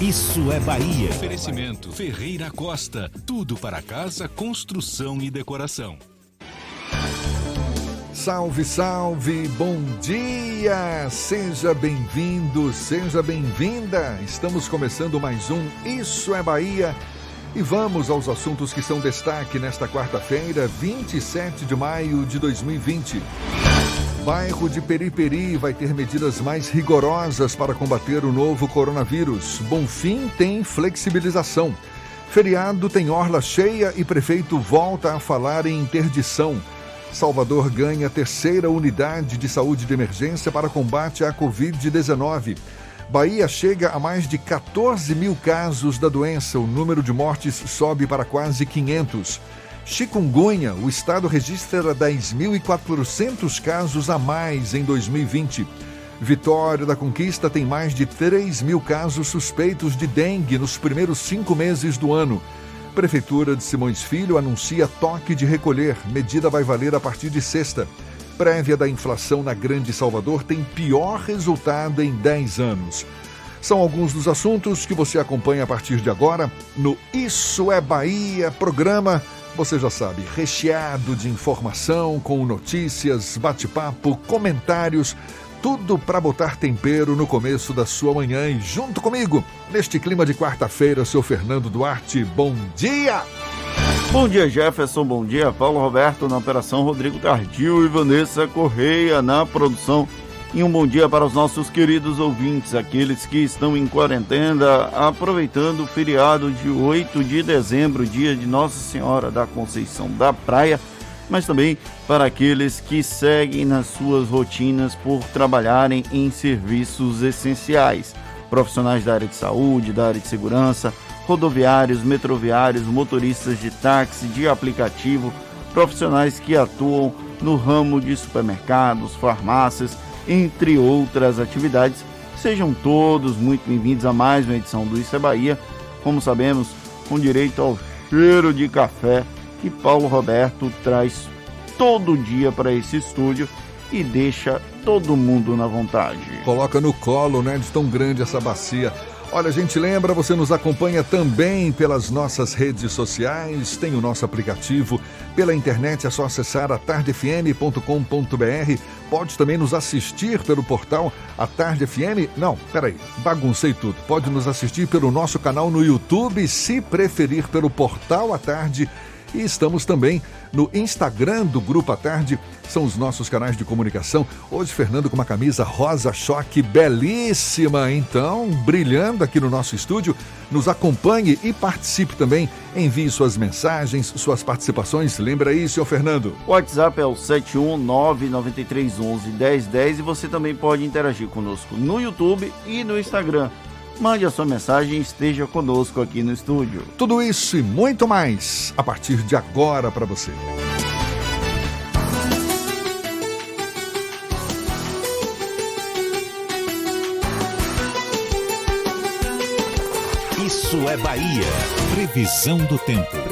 Isso é Bahia. Oferecimento Ferreira Costa. Tudo para casa, construção e decoração. Salve, salve, bom dia! Seja bem-vindo, seja bem-vinda! Estamos começando mais um Isso é Bahia e vamos aos assuntos que são destaque nesta quarta-feira, 27 de maio de 2020. Bairro de Periperi vai ter medidas mais rigorosas para combater o novo coronavírus. Bonfim tem flexibilização. Feriado tem orla cheia e prefeito volta a falar em interdição. Salvador ganha terceira unidade de saúde de emergência para combate à Covid-19. Bahia chega a mais de 14 mil casos da doença. O número de mortes sobe para quase 500. Chikungunya, o estado registra 10.400 casos a mais em 2020. Vitória da Conquista tem mais de 3 mil casos suspeitos de dengue nos primeiros cinco meses do ano. Prefeitura de Simões Filho anuncia toque de recolher. Medida vai valer a partir de sexta. Prévia da inflação na Grande Salvador tem pior resultado em 10 anos. São alguns dos assuntos que você acompanha a partir de agora no Isso é Bahia, programa, você já sabe, recheado de informação, com notícias, bate-papo, comentários, tudo para botar tempero no começo da sua manhã e junto comigo, neste clima de quarta-feira, seu Fernando Duarte, bom dia! Bom dia, Jefferson. Bom dia, Paulo Roberto na operação, Rodrigo Tardio e Vanessa Correia na produção. E um bom dia para os nossos queridos ouvintes, aqueles que estão em quarentena, aproveitando o feriado de 8 de dezembro, dia de Nossa Senhora da Conceição da Praia, mas também para aqueles que seguem nas suas rotinas por trabalharem em serviços essenciais, profissionais da área de saúde, da área de segurança, rodoviários, metroviários, motoristas de táxi, de aplicativo, profissionais que atuam no ramo de supermercados, farmácias, entre outras atividades. Sejam todos muito bem-vindos a mais uma edição do Isso é Bahia, como sabemos, com direito ao cheiro de café que Paulo Roberto traz todo dia para esse estúdio e deixa todo mundo na vontade. Coloca no colo, né, de tão grande essa bacia. Olha, a gente lembra, você nos acompanha também pelas nossas redes sociais, tem o nosso aplicativo. Pela internet é só acessar atardefm.com.br. Pode também nos assistir pelo portal A Tarde FM. Não, peraí, baguncei tudo. Pode nos assistir pelo nosso canal no YouTube, se preferir pelo portal A Tarde. E estamos também no Instagram do Grupo à Tarde, são os nossos canais de comunicação. Hoje, Fernando com uma camisa rosa choque belíssima, então, brilhando aqui no nosso estúdio. Nos acompanhe e participe também. Envie suas mensagens, suas participações. Lembra aí, senhor Fernando? O WhatsApp é o 71993111010 e você também pode interagir conosco no YouTube e no Instagram. Mande a sua mensagem e esteja conosco aqui no estúdio. Tudo isso e muito mais a partir de agora para você. Isso é Bahia. Previsão do tempo.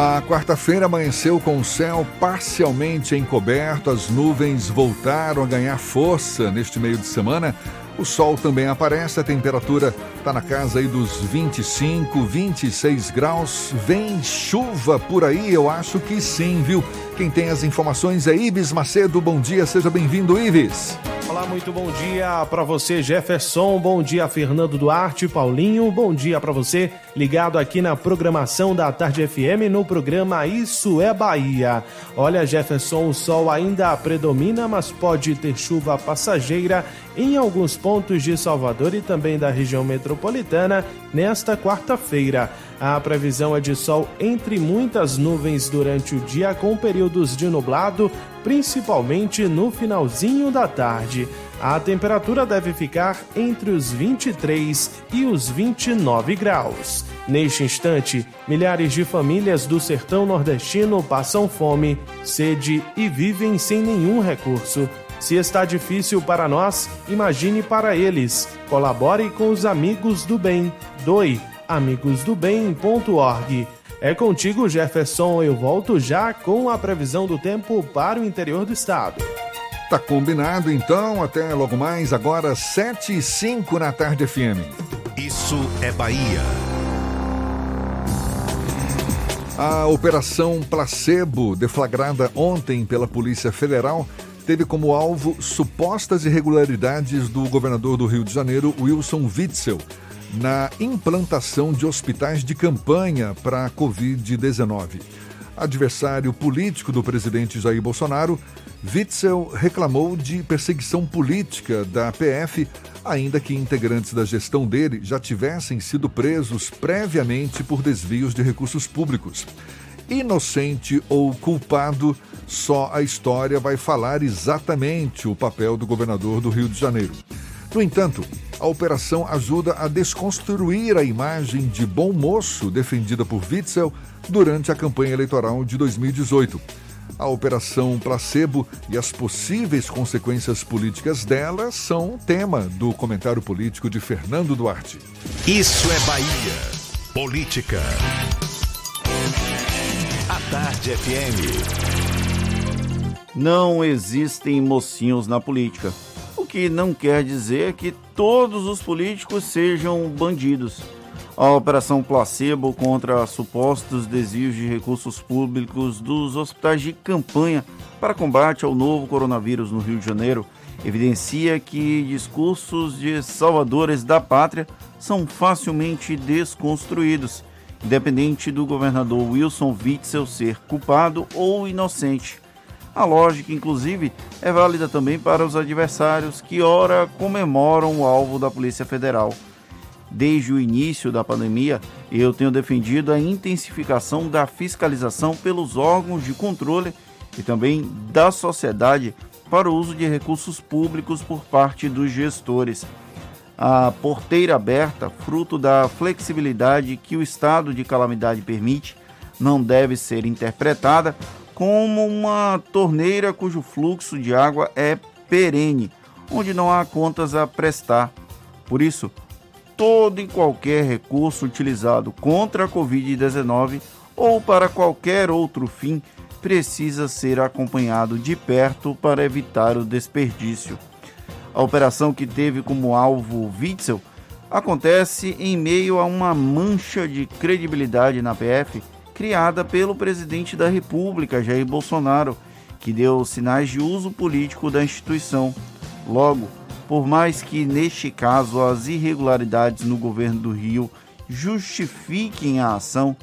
A quarta-feira amanheceu com o céu parcialmente encoberto, as nuvens voltaram a ganhar força neste meio de semana. O sol também aparece, a temperatura está na casa aí dos 25, 26 graus. Vem chuva por aí? Eu acho que sim, viu? Quem tem as informações é Ibis Macedo. Bom dia, seja bem-vindo, Ibis. Olá, muito bom dia para você, Jefferson. Bom dia, Fernando Duarte, Paulinho. Bom dia para você, ligado aqui na programação da Tarde FM no programa Isso é Bahia. Olha, Jefferson, o sol ainda predomina, mas pode ter chuva passageira em alguns pontos de Salvador e também da região metropolitana nesta quarta-feira. A previsão é de sol entre muitas nuvens durante o dia, com períodos de nublado, principalmente no finalzinho da tarde. A temperatura deve ficar entre os 23 e os 29 graus. Neste instante, milhares de famílias do sertão nordestino passam fome, sede e vivem sem nenhum recurso. Se está difícil para nós, imagine para eles. Colabore com os amigos do bem. Doe amigosdobem.org. É contigo, Jefferson. Eu volto já com a previsão do tempo para o interior do estado. Tá combinado então, até logo mais, agora 7 e 5 na tarde FM. Isso é Bahia. A Operação Placebo, deflagrada ontem pela Polícia Federal, teve como alvo supostas irregularidades do governador do Rio de Janeiro, Wilson Witzel na implantação de hospitais de campanha para a Covid-19. Adversário político do presidente Jair Bolsonaro, Witzel reclamou de perseguição política da PF, ainda que integrantes da gestão dele já tivessem sido presos previamente por desvios de recursos públicos. Inocente ou culpado, só a história vai falar exatamente o papel do governador do Rio de Janeiro. No entanto, a operação ajuda a desconstruir a imagem de bom moço defendida por Witzel durante a campanha eleitoral de 2018. A operação placebo e as possíveis consequências políticas dela são tema do comentário político de Fernando Duarte. Isso é Bahia. Política. Tarde FM. Não existem mocinhos na política que não quer dizer que todos os políticos sejam bandidos. A operação placebo contra supostos desvios de recursos públicos dos hospitais de campanha para combate ao novo coronavírus no Rio de Janeiro evidencia que discursos de salvadores da pátria são facilmente desconstruídos, independente do governador Wilson Witzel ser culpado ou inocente. A lógica, inclusive, é válida também para os adversários que, ora, comemoram o alvo da Polícia Federal. Desde o início da pandemia, eu tenho defendido a intensificação da fiscalização pelos órgãos de controle e também da sociedade para o uso de recursos públicos por parte dos gestores. A porteira aberta, fruto da flexibilidade que o estado de calamidade permite, não deve ser interpretada como uma torneira cujo fluxo de água é perene, onde não há contas a prestar. Por isso, todo e qualquer recurso utilizado contra a Covid-19 ou para qualquer outro fim precisa ser acompanhado de perto para evitar o desperdício. A operação que teve como alvo Witzel acontece em meio a uma mancha de credibilidade na PF criada pelo presidente da República, Jair Bolsonaro, que deu sinais de uso político da instituição. Logo, por mais que neste caso as irregularidades no governo do Rio justifiquem a ação,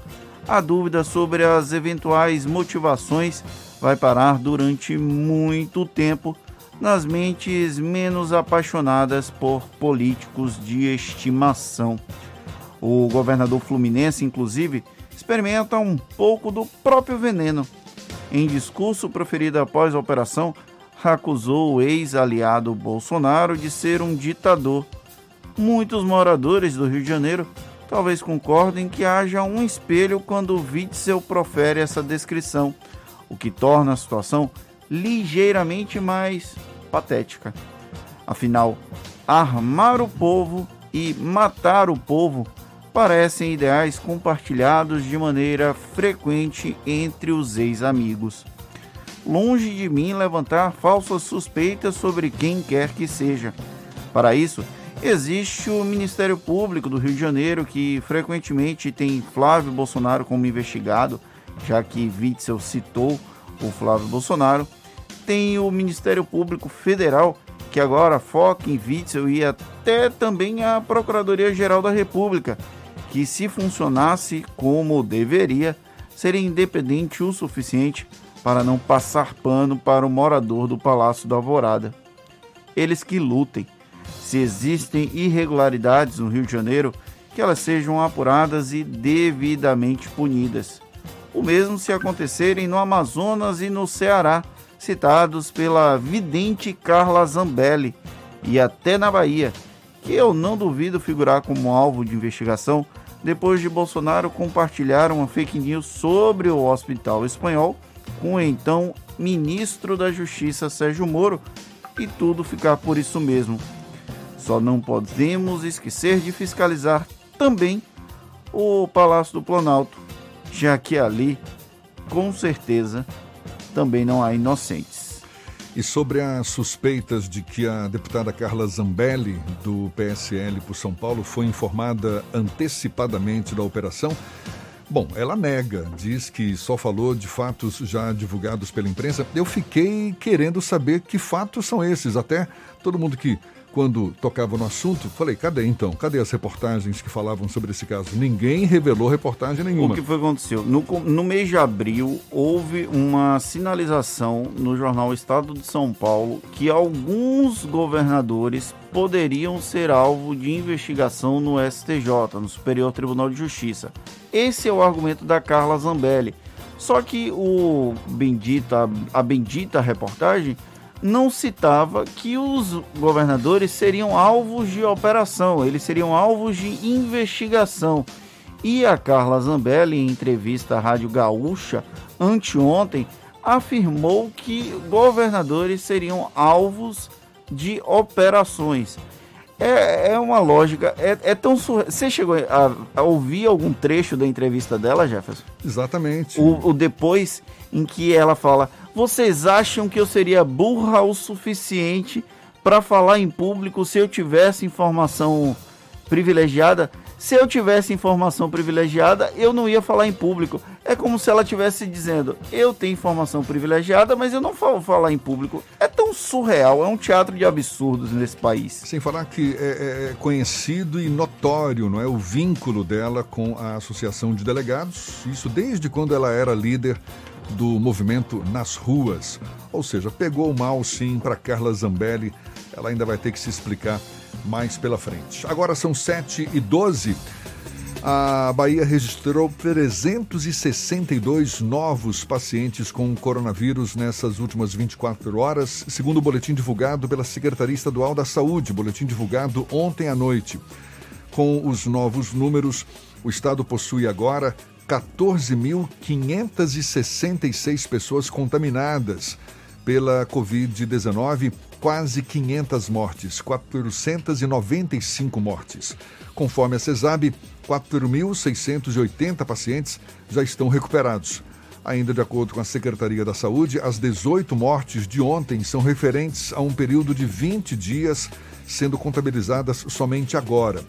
a dúvida sobre as eventuais motivações vai parar durante muito tempo nas mentes menos apaixonadas por políticos de estimação. O governador fluminense, inclusive, experimenta um pouco do próprio veneno. Em discurso proferido após a operação, acusou o ex-aliado Bolsonaro de ser um ditador. Muitos moradores do Rio de Janeiro talvez concordem que haja um espelho quando Witzel profere essa descrição, o que torna a situação ligeiramente mais patética. Afinal, armar o povo e matar o povo parecem ideais compartilhados de maneira frequente entre os ex-amigos. Longe de mim levantar falsas suspeitas sobre quem quer que seja, Para isso, existe o Ministério Público do Rio de Janeiro, que frequentemente tem Flávio Bolsonaro como investigado, já que Witzel citou o Flávio Bolsonaro. Tem o Ministério Público Federal, que agora foca em Witzel e até também a Procuradoria-Geral da República, que se funcionasse como deveria, seria independente o suficiente para não passar pano para o morador do Palácio da Alvorada. Eles que lutem. Se existem irregularidades no Rio de Janeiro, que elas sejam apuradas e devidamente punidas. O mesmo se acontecerem no Amazonas e no Ceará, citados pela vidente Carla Zambelli, e até na Bahia, que eu não duvido figurar como alvo de investigação depois de Bolsonaro compartilhar uma fake news sobre o hospital espanhol com o então ministro da Justiça Sérgio Moro e tudo ficar por isso mesmo. Só não podemos esquecer de fiscalizar também o Palácio do Planalto, já que ali, com certeza, também não há inocentes. E sobre as suspeitas de que a deputada Carla Zambelli, do PSL por São Paulo, foi informada antecipadamente da operação, Bom, ela nega, diz que só falou de fatos já divulgados pela imprensa. Eu fiquei querendo saber que fatos são esses. Até todo mundo que quando tocava no assunto, falei, cadê então? Cadê as reportagens que falavam sobre esse caso? Ninguém revelou reportagem nenhuma. O que foi que aconteceu? No, no mês de abril, houve uma sinalização no jornal Estado de São Paulo que alguns governadores poderiam ser alvo de investigação no STJ, no Superior Tribunal de Justiça. Esse é o argumento da Carla Zambelli. Só que o bendita, a bendita reportagem não citava que os governadores seriam alvos de operação, eles seriam alvos de investigação. E a Carla Zambelli, em entrevista à Rádio Gaúcha anteontem, afirmou que governadores seriam alvos de operações. É, é uma lógica, é, é tão. Você chegou a, a, ouvir algum trecho da entrevista dela, Jefferson? Exatamente. O, o depois em que ela fala: vocês acham que eu seria burra o suficiente para falar em público se eu tivesse informação privilegiada? Se eu tivesse informação privilegiada, eu não ia falar em público. É como se ela estivesse dizendo: eu tenho informação privilegiada, mas eu não vou falar em público. É tão surreal, é um teatro de absurdos nesse país. Sem falar que é, é conhecido e notório, não é, o vínculo dela com a Associação de Delegados. Isso desde quando ela era líder do movimento Nas Ruas. Ou seja, pegou mal sim para Carla Zambelli. Ela ainda vai ter que se explicar mais pela frente. Agora são 7 e 12. A Bahia registrou 362 novos pacientes com coronavírus nessas últimas 24 horas, segundo o boletim divulgado pela Secretaria Estadual da Saúde, boletim divulgado ontem à noite. Com os novos números, o estado possui agora 14.566 pessoas contaminadas pela Covid-19, quase 500 mortes, 495 mortes. Conforme a CESAB, 4.680 pacientes já estão recuperados. Ainda de acordo com a Secretaria da Saúde, as 18 mortes de ontem são referentes a um período de 20 dias, sendo contabilizadas somente agora.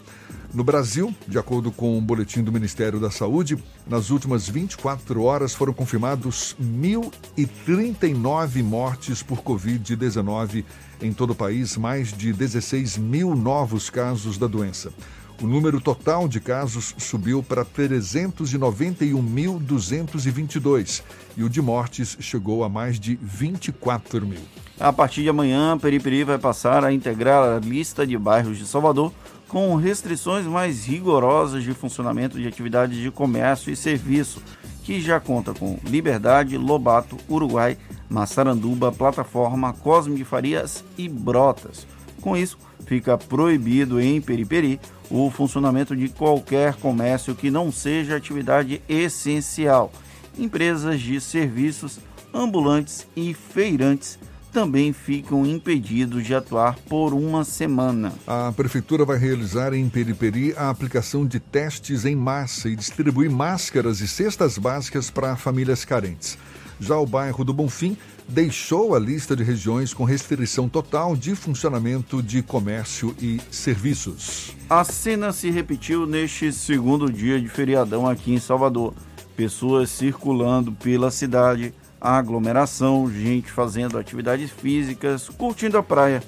No Brasil, de acordo com o um boletim do Ministério da Saúde, nas últimas 24 horas foram confirmados 1.039 mortes por Covid-19 em todo o país, mais de 16 mil novos casos da doença. O número total de casos subiu para 391.222 e o de mortes chegou a mais de 24 mil. A partir de amanhã, Periperi vai passar a integrar a lista de bairros de Salvador com restrições mais rigorosas de funcionamento de atividades de comércio e serviço, que já conta com Liberdade, Lobato, Uruguai, Massaranduba, Plataforma, Cosme de Farias e Brotas. Com isso, fica proibido em Periperi o funcionamento de qualquer comércio que não seja atividade essencial. Empresas de serviços, ambulantes e feirantes também ficam impedidos de atuar por uma semana. A Prefeitura vai realizar em Periperi a aplicação de testes em massa e distribuir máscaras e cestas básicas para famílias carentes. Já o bairro do Bonfim deixou a lista de regiões com restrição total de funcionamento de comércio e serviços. A cena se repetiu neste segundo dia de feriadão aqui em Salvador. Pessoas circulando pela cidade, aglomeração, gente fazendo atividades físicas, curtindo a praia.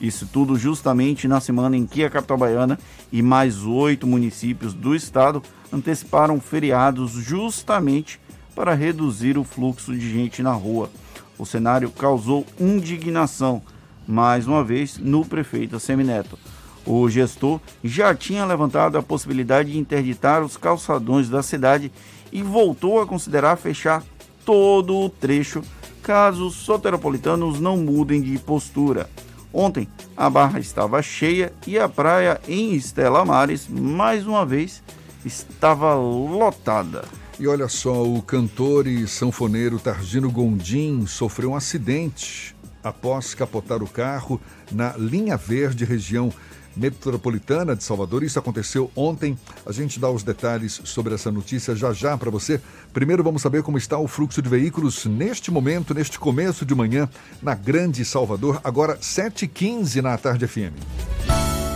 Isso tudo justamente na semana em que a capital baiana e mais oito municípios do estado anteciparam feriados justamente para reduzir o fluxo de gente na rua. O cenário causou indignação, mais uma vez, no prefeito Semineto. O gestor já tinha levantado a possibilidade de interditar os calçadões da cidade e voltou a considerar fechar todo o trecho caso os soteropolitanos não mudem de postura. Ontem, a barra estava cheia e a praia em Estela Mares, mais uma vez, estava lotada. E olha só, o cantor e sanfoneiro Targino Gondim sofreu um acidente após capotar o carro na linha verde, região metropolitana de Salvador. Isso aconteceu ontem. A gente dá os detalhes sobre essa notícia já já para você. Primeiro vamos saber como está o fluxo de veículos neste momento, neste começo de manhã, na Grande Salvador, agora 7h15 na tarde FM.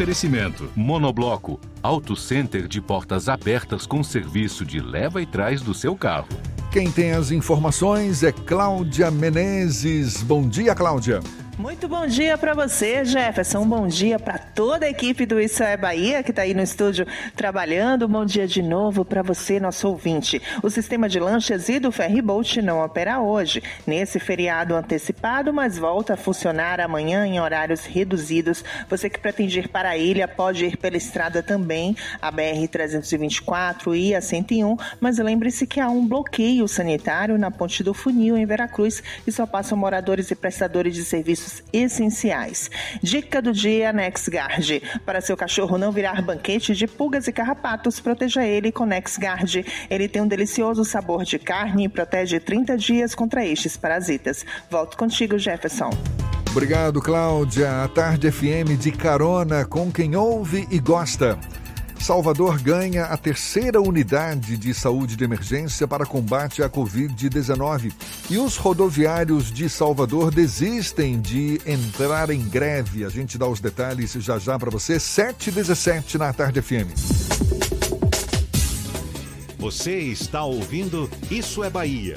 Oferecimento: Monobloco, Auto Center de portas abertas com serviço de leva e trás do seu carro. Quem tem as informações é Cláudia Menezes. Bom dia, Cláudia. Muito bom dia para você, Jefferson. Bom dia para toda a equipe do Isso é Bahia que está aí no estúdio trabalhando. Bom dia de novo para você, nosso ouvinte. O sistema de lanchas e do Ferryboat não opera hoje, nesse feriado antecipado, mas volta a funcionar amanhã em horários reduzidos. Você que pretende ir para a ilha pode ir pela estrada também, a BR-324 e a 101, mas lembre-se que há um bloqueio sanitário na Ponte do Funil, em Veracruz, e só passam moradores e prestadores de serviços essenciais. Dica do dia NexGuard. Para seu cachorro não virar banquete de pulgas e carrapatos, proteja ele com NexGuard. Ele tem um delicioso sabor de carne e protege 30 dias contra estes parasitas. Volto contigo, Jefferson. Obrigado, Cláudia. A Tarde FM de carona com quem ouve e gosta. Salvador ganha a terceira unidade de saúde de emergência para combate à Covid-19. E os rodoviários de Salvador desistem de entrar em greve. A gente dá os detalhes já já para você. 7h17 na Tarde FM. Você está ouvindo Isso é Bahia.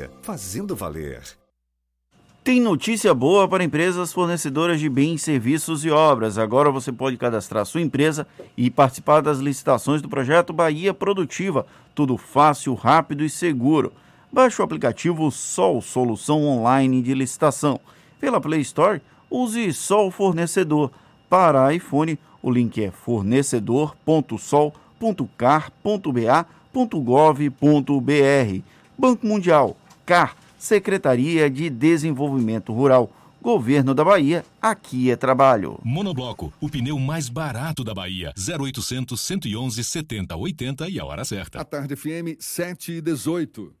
fazendo valer. Tem notícia boa para empresas fornecedoras de bens, serviços e obras. Agora você pode cadastrar sua empresa e participar das licitações do projeto Bahia Produtiva. Tudo fácil, rápido e seguro. Baixe o aplicativo Sol Solução Online de Licitação. Pela Play Store, use Sol Fornecedor. Para iPhone, o link é fornecedor.sol.car.ba.gov.br. Banco Mundial, CAR, Secretaria de Desenvolvimento Rural. Governo da Bahia, aqui é trabalho. Monobloco, o pneu mais barato da Bahia. 0800 111 70 80 e a hora certa. A tarde FM 7 e 18.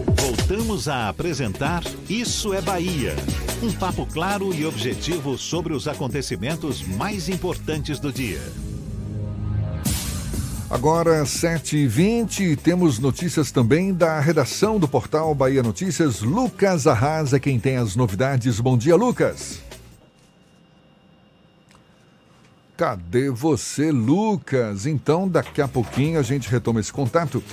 Voltamos a apresentar Isso é Bahia. Um papo claro e objetivo sobre os acontecimentos mais importantes do dia. Agora, 7h20, temos notícias também da redação do portal Bahia Notícias. Lucas Arrasa, quem tem as novidades. Bom dia, Lucas. Cadê você, Lucas? Então, daqui a pouquinho a gente retoma esse contato.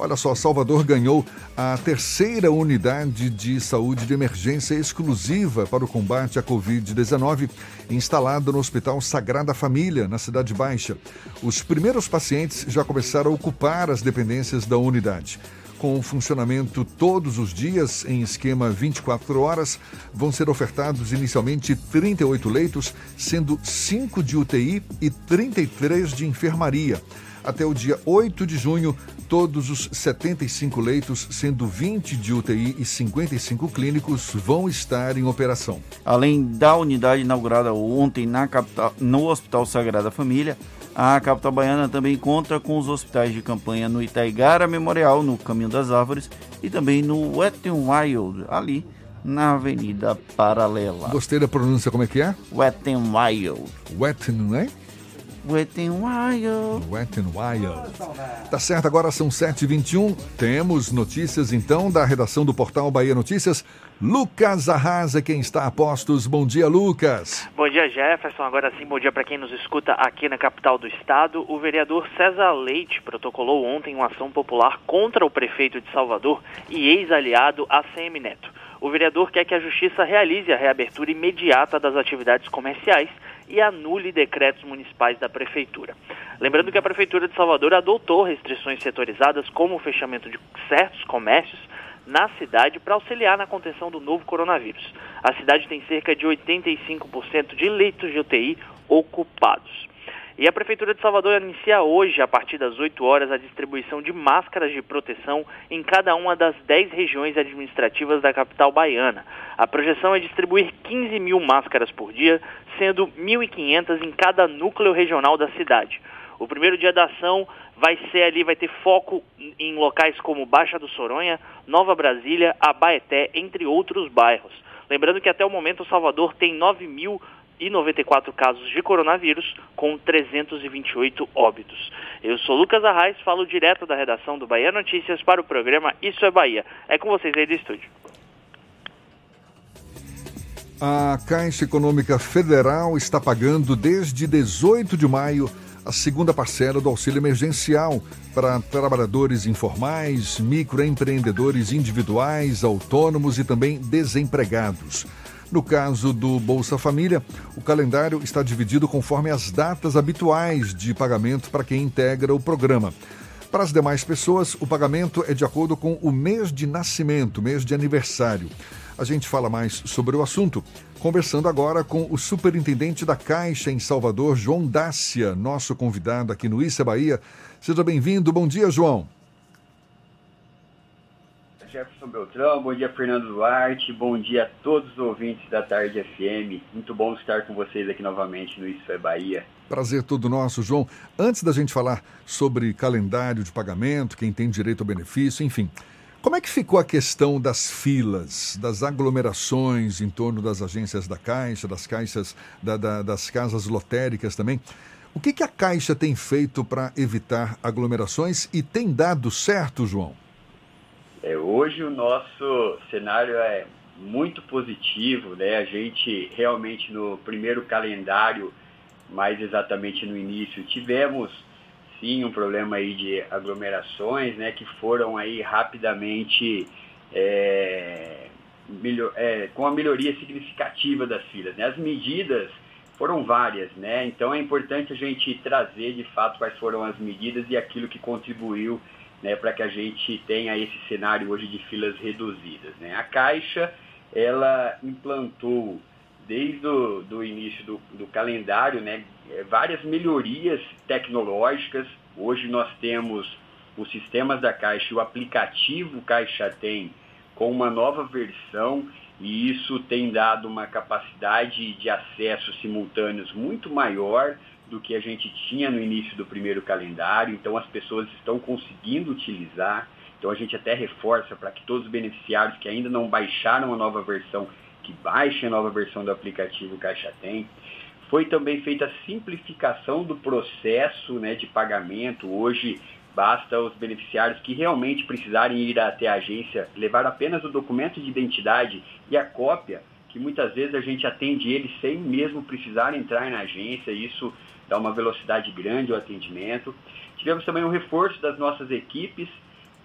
Olha só, Salvador ganhou a terceira unidade de saúde de emergência exclusiva para o combate à Covid-19, instalada no Hospital Sagrada Família, na Cidade Baixa. Os primeiros pacientes já começaram a ocupar as dependências da unidade. Com funcionamento todos os dias em esquema 24 horas, vão ser ofertados inicialmente 38 leitos, sendo 5 de UTI e 33 de enfermaria. Até o dia 8 de junho, todos os 75 leitos, sendo 20 de UTI e 55 clínicos, vão estar em operação. Além da unidade inaugurada ontem na capital, no Hospital Sagrada Família, a capital baiana também conta com os hospitais de campanha no Itaigara Memorial, no Caminho das Árvores, e também no Wet n Wild, ali na Avenida Paralela. Gostei da pronúncia, como é que é? Wet n Wild. Wet n é? Wet n Wild. Wet n Wild. Tá certo, agora são 7h21. Temos notícias então da redação do portal Bahia Notícias. Lucas Arrasa, quem está a postos. Bom dia, Lucas. Bom dia, Jefferson. Agora sim, bom dia para quem nos escuta aqui na capital do estado. O vereador César Leite protocolou ontem uma ação popular contra o prefeito de Salvador e ex-aliado ACM Neto. O vereador quer que a justiça realize a reabertura imediata das atividades comerciais e anule decretos municipais da prefeitura. Lembrando que a prefeitura de Salvador adotou restrições setorizadas como o fechamento de certos comércios na cidade para auxiliar na contenção do novo coronavírus. A cidade tem cerca de 85% de leitos de UTI ocupados. E a Prefeitura de Salvador inicia hoje, a partir das 8 horas, a distribuição de máscaras de proteção em cada uma das 10 regiões administrativas da capital baiana. A projeção é distribuir 15 mil máscaras por dia, sendo 1.500 em cada núcleo regional da cidade. O primeiro dia da ação vai ser ali, vai ter foco em locais como Baixa do Soronha, Nova Brasília, Abaeté, entre outros bairros. Lembrando que até o momento o Salvador tem 9 mil e 94 casos de coronavírus, com 328 óbitos. Eu sou Lucas Arraes, falo direto da redação do Bahia Notícias para o programa Isso é Bahia. É com vocês aí do estúdio. A Caixa Econômica Federal está pagando desde 18 de maio a segunda parcela do auxílio emergencial para trabalhadores informais, microempreendedores individuais, autônomos e também desempregados. No caso do Bolsa Família, o calendário está dividido conforme as datas habituais de pagamento para quem integra o programa. Para as demais pessoas, o pagamento é de acordo com o mês de nascimento, mês de aniversário. A gente fala mais sobre o assunto, conversando agora com o superintendente da Caixa em Salvador, João Dácia, nosso convidado aqui no Issa Bahia. Seja bem-vindo. Bom dia, João. Jefferson Beltrão, bom dia Fernando Duarte, bom dia a todos os ouvintes da Tarde FM. Muito bom estar com vocês aqui novamente no Isso é Bahia. Prazer todo nosso, João. Antes da gente falar sobre calendário de pagamento, quem tem direito ao benefício, enfim, como é que ficou a questão das filas, das aglomerações em torno das agências da Caixa, das caixas, da, da, das casas lotéricas também? O que, que a Caixa tem feito para evitar aglomerações e tem dado certo, João? É, hoje o nosso cenário é muito positivo, né? A gente realmente no primeiro calendário, mais exatamente no início, tivemos sim um problema aí de aglomerações, né? Que foram aí rapidamente é, melhor, é, com a melhoria significativa das filas. Né? As medidas foram várias, né? Então é importante a gente trazer de fato quais foram as medidas e aquilo que contribuiu né, para que a gente tenha esse cenário hoje de filas reduzidas. Né? A Caixa ela implantou desde o do início do, do calendário né, várias melhorias tecnológicas. Hoje nós temos os sistemas da Caixa e o aplicativo Caixa Tem com uma nova versão e isso tem dado uma capacidade de acesso simultâneos muito maior do que a gente tinha no início do primeiro calendário, então as pessoas estão conseguindo utilizar. Então a gente até reforça para que todos os beneficiários que ainda não baixaram a nova versão, que baixem a nova versão do aplicativo Caixa Tem. Foi também feita a simplificação do processo né, de pagamento. Hoje Basta os beneficiários que realmente precisarem ir até a agência levar apenas o documento de identidade e a cópia, que muitas vezes a gente atende eles sem mesmo precisar entrar na agência, isso dá uma velocidade grande ao atendimento. Tivemos também um reforço das nossas equipes,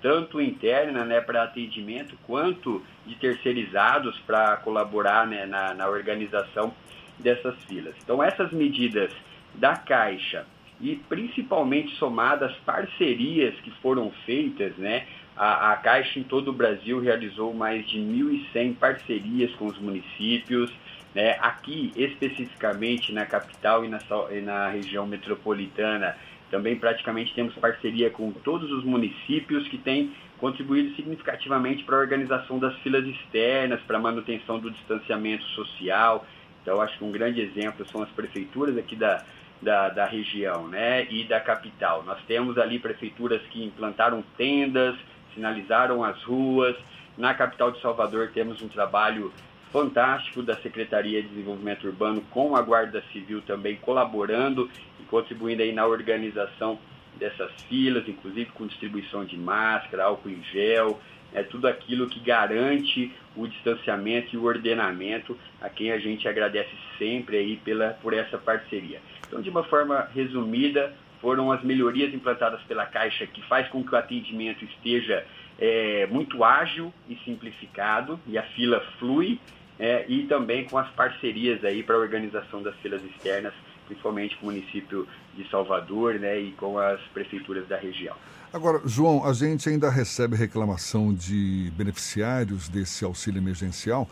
tanto interna né, para atendimento, quanto de terceirizados para colaborar né, na, na organização dessas filas. Então essas medidas da Caixa e principalmente somadas parcerias que foram feitas, né? A, a, Caixa em todo o Brasil realizou mais de 1.100 parcerias com os municípios, né? aqui especificamente na capital e na, e na região metropolitana. Também praticamente temos parceria com todos os municípios que têm contribuído significativamente para a organização das filas externas, para a manutenção do distanciamento social. Então, acho que um grande exemplo são as prefeituras aqui da, da, da região né, e da capital. Nós temos ali prefeituras que implantaram tendas, sinalizaram as ruas. Na capital de Salvador temos um trabalho fantástico da Secretaria de Desenvolvimento Urbano com a Guarda Civil também colaborando e contribuindo aí na organização dessas filas, inclusive com distribuição de máscara, álcool em gel, é tudo aquilo que garante o distanciamento e o ordenamento, a quem a gente agradece sempre aí pela, por essa parceria. Então, de uma forma resumida, foram as melhorias implantadas pela Caixa que faz com que o atendimento esteja é, muito ágil e simplificado e a fila flui é, e também com as parcerias aí para a organização das filas externas, principalmente com o município de Salvador né, e com as prefeituras da região. Agora, João, a gente ainda recebe reclamação de beneficiários desse auxílio emergencial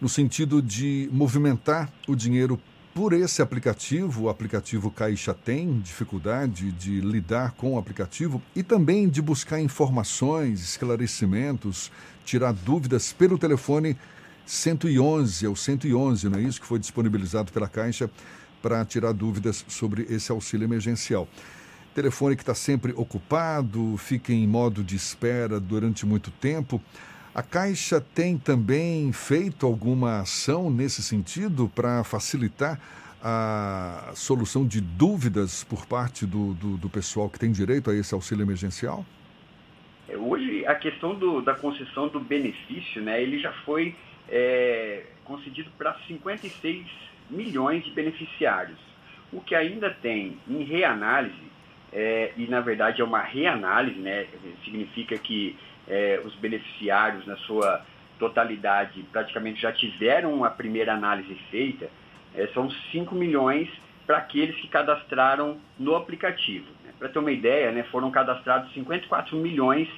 no sentido de movimentar o dinheiro por esse aplicativo, o aplicativo Caixa tem dificuldade de lidar com o aplicativo e também de buscar informações, esclarecimentos, tirar dúvidas pelo telefone 111, é o 111, não é isso que foi disponibilizado pela Caixa para tirar dúvidas sobre esse auxílio emergencial. Telefone que está sempre ocupado, fica em modo de espera durante muito tempo. A Caixa tem também feito alguma ação nesse sentido para facilitar a solução de dúvidas por parte do, do, do, pessoal que tem direito a esse auxílio emergencial? É, hoje, a questão do, da concessão do benefício, né, ele já foi é, concedido para 56 milhões de beneficiários. O que ainda tem em reanálise, é, e na verdade é uma reanálise, né, significa que é, os beneficiários, na sua totalidade, praticamente já tiveram a primeira análise feita, é, são 5 milhões para aqueles que cadastraram no aplicativo. Né? Para ter uma ideia, né, foram cadastrados 54 milhões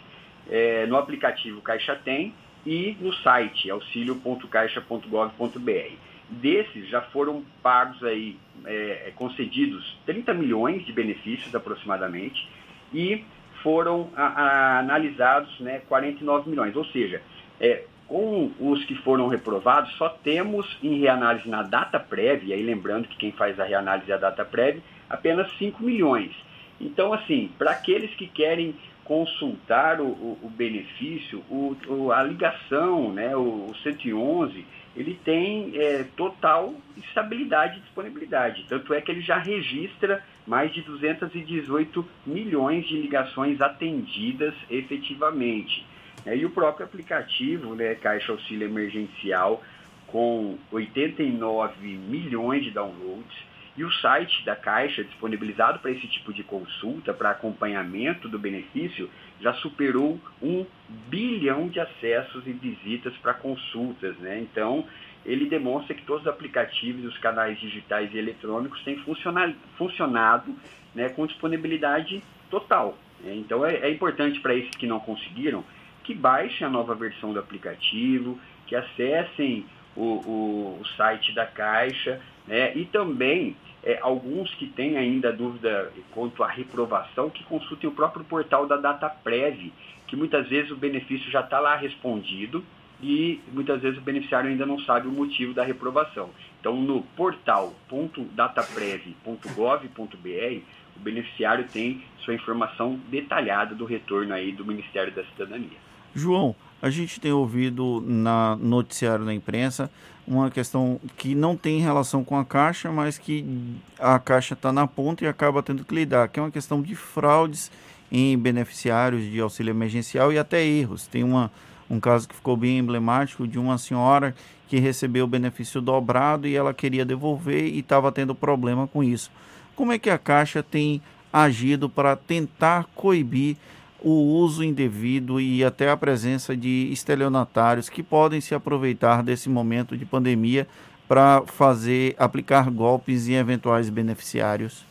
é, no aplicativo Caixa Tem e no site auxilio.caixa.gov.br. Desses já foram pagos aí, é, concedidos 30 milhões de benefícios aproximadamente e foram a, a, analisados né, 49 milhões. Ou seja, é, com os que foram reprovados, só temos em reanálise na data prévia, e lembrando que quem faz a reanálise é a data prévia, apenas 5 milhões. Então, assim, para aqueles que querem consultar o, o, o benefício, o, a ligação, né, o, 111, ele tem é, total estabilidade e disponibilidade. Tanto é que ele já registra mais de 218 milhões de ligações atendidas efetivamente. É, e o próprio aplicativo, né, Caixa Auxílio Emergencial, com 89 milhões de downloads, E o site da Caixa, disponibilizado para esse tipo de consulta, para acompanhamento do benefício, já superou um bilhão de acessos e visitas para consultas. Né? Então, ele demonstra que todos os aplicativos, os canais digitais e eletrônicos têm funcionado né, com disponibilidade total. Né? Então, é, é importante para esses que não conseguiram que baixem a nova versão do aplicativo, que acessem o, o, o site da Caixa né? e também é, alguns que têm ainda dúvida quanto à reprovação, que consultem o próprio portal da DataPrev, que muitas vezes o benefício já está lá respondido e muitas vezes o beneficiário ainda não sabe o motivo da reprovação. Então, no portal.dataprev.gov.br, o beneficiário tem sua informação detalhada do retorno aí do Ministério da Cidadania. João, a gente tem ouvido na noticiário na imprensa uma questão que não tem relação com a Caixa, mas que a Caixa está na ponta e acaba tendo que lidar, que é uma questão de fraudes em beneficiários de auxílio emergencial e até erros. Tem uma, um caso que ficou bem emblemático de uma senhora que recebeu o benefício dobrado e ela queria devolver e estava tendo problema com isso. Como é que a Caixa tem agido para tentar coibir o uso indevido e até a presença de estelionatários que podem se aproveitar desse momento de pandemia para fazer aplicar golpes em eventuais beneficiários?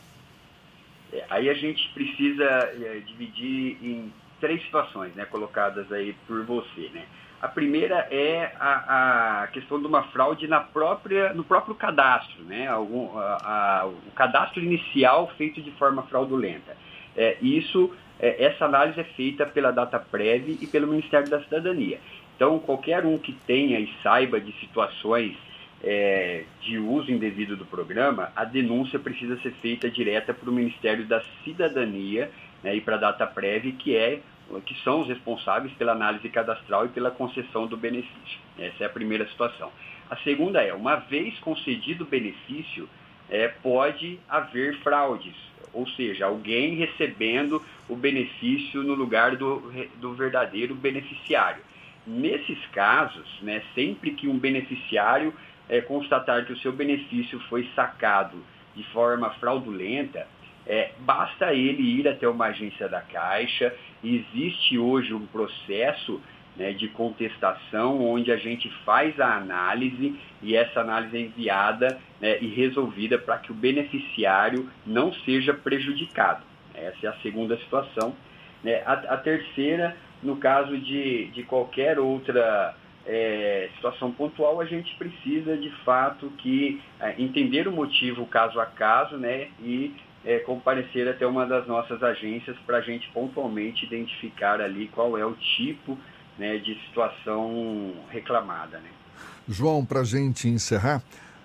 É, aí a gente precisa é, dividir em três situações, né, colocadas aí por você, né? A primeira é a, a, questão de uma fraude na própria, no próprio cadastro, né? Algum, a, a, o cadastro inicial feito de forma fraudulenta. É, isso essa análise é feita pela DataPrev e pelo Ministério da Cidadania. Então, qualquer um que tenha e saiba de situações é, de uso indevido do programa, a denúncia precisa ser feita direta para o Ministério da Cidadania né, e para a DataPrev, que, é, que são os responsáveis pela análise cadastral e pela concessão do benefício. Essa é a primeira situação. A segunda é, uma vez concedido o benefício, é, pode haver fraudes, ou seja, alguém recebendo o benefício no lugar do, do verdadeiro beneficiário. Nesses casos, né, sempre que um beneficiário é, constatar que o seu benefício foi sacado de forma fraudulenta, é, basta ele ir até uma agência da Caixa. Existe hoje um processo né, de contestação, onde a gente faz a análise e essa análise é enviada né, e resolvida para que o beneficiário não seja prejudicado. Essa é a segunda situação. Né. A, a terceira, no caso de, de qualquer outra é, situação pontual, a gente precisa de fato que é, entender o motivo caso a caso né, e é, comparecer até uma das nossas agências para a gente pontualmente identificar ali qual é o tipo né, de situação reclamada. Né? João, para a gente encerrar,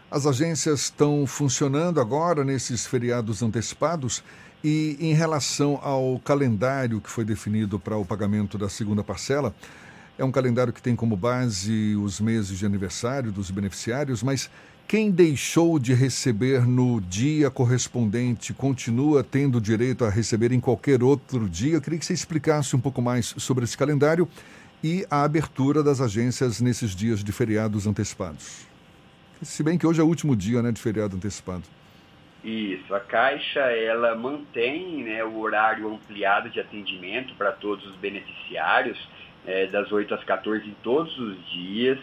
as agências estão funcionando agora nesses feriados antecipados e em relação ao calendário que foi definido para o pagamento da segunda parcela, é um calendário que tem como base os meses de aniversário dos beneficiários, mas quem deixou de receber no dia correspondente continua tendo direito a receber em qualquer outro dia? Eu queria que você explicasse um pouco mais sobre esse calendário e a abertura das agências nesses dias de feriados antecipados. Se bem que hoje é o último dia né, de feriado antecipado. Isso, a Caixa ela mantém né, o horário ampliado de atendimento para todos os beneficiários, é, das 8 às 14 em todos os dias.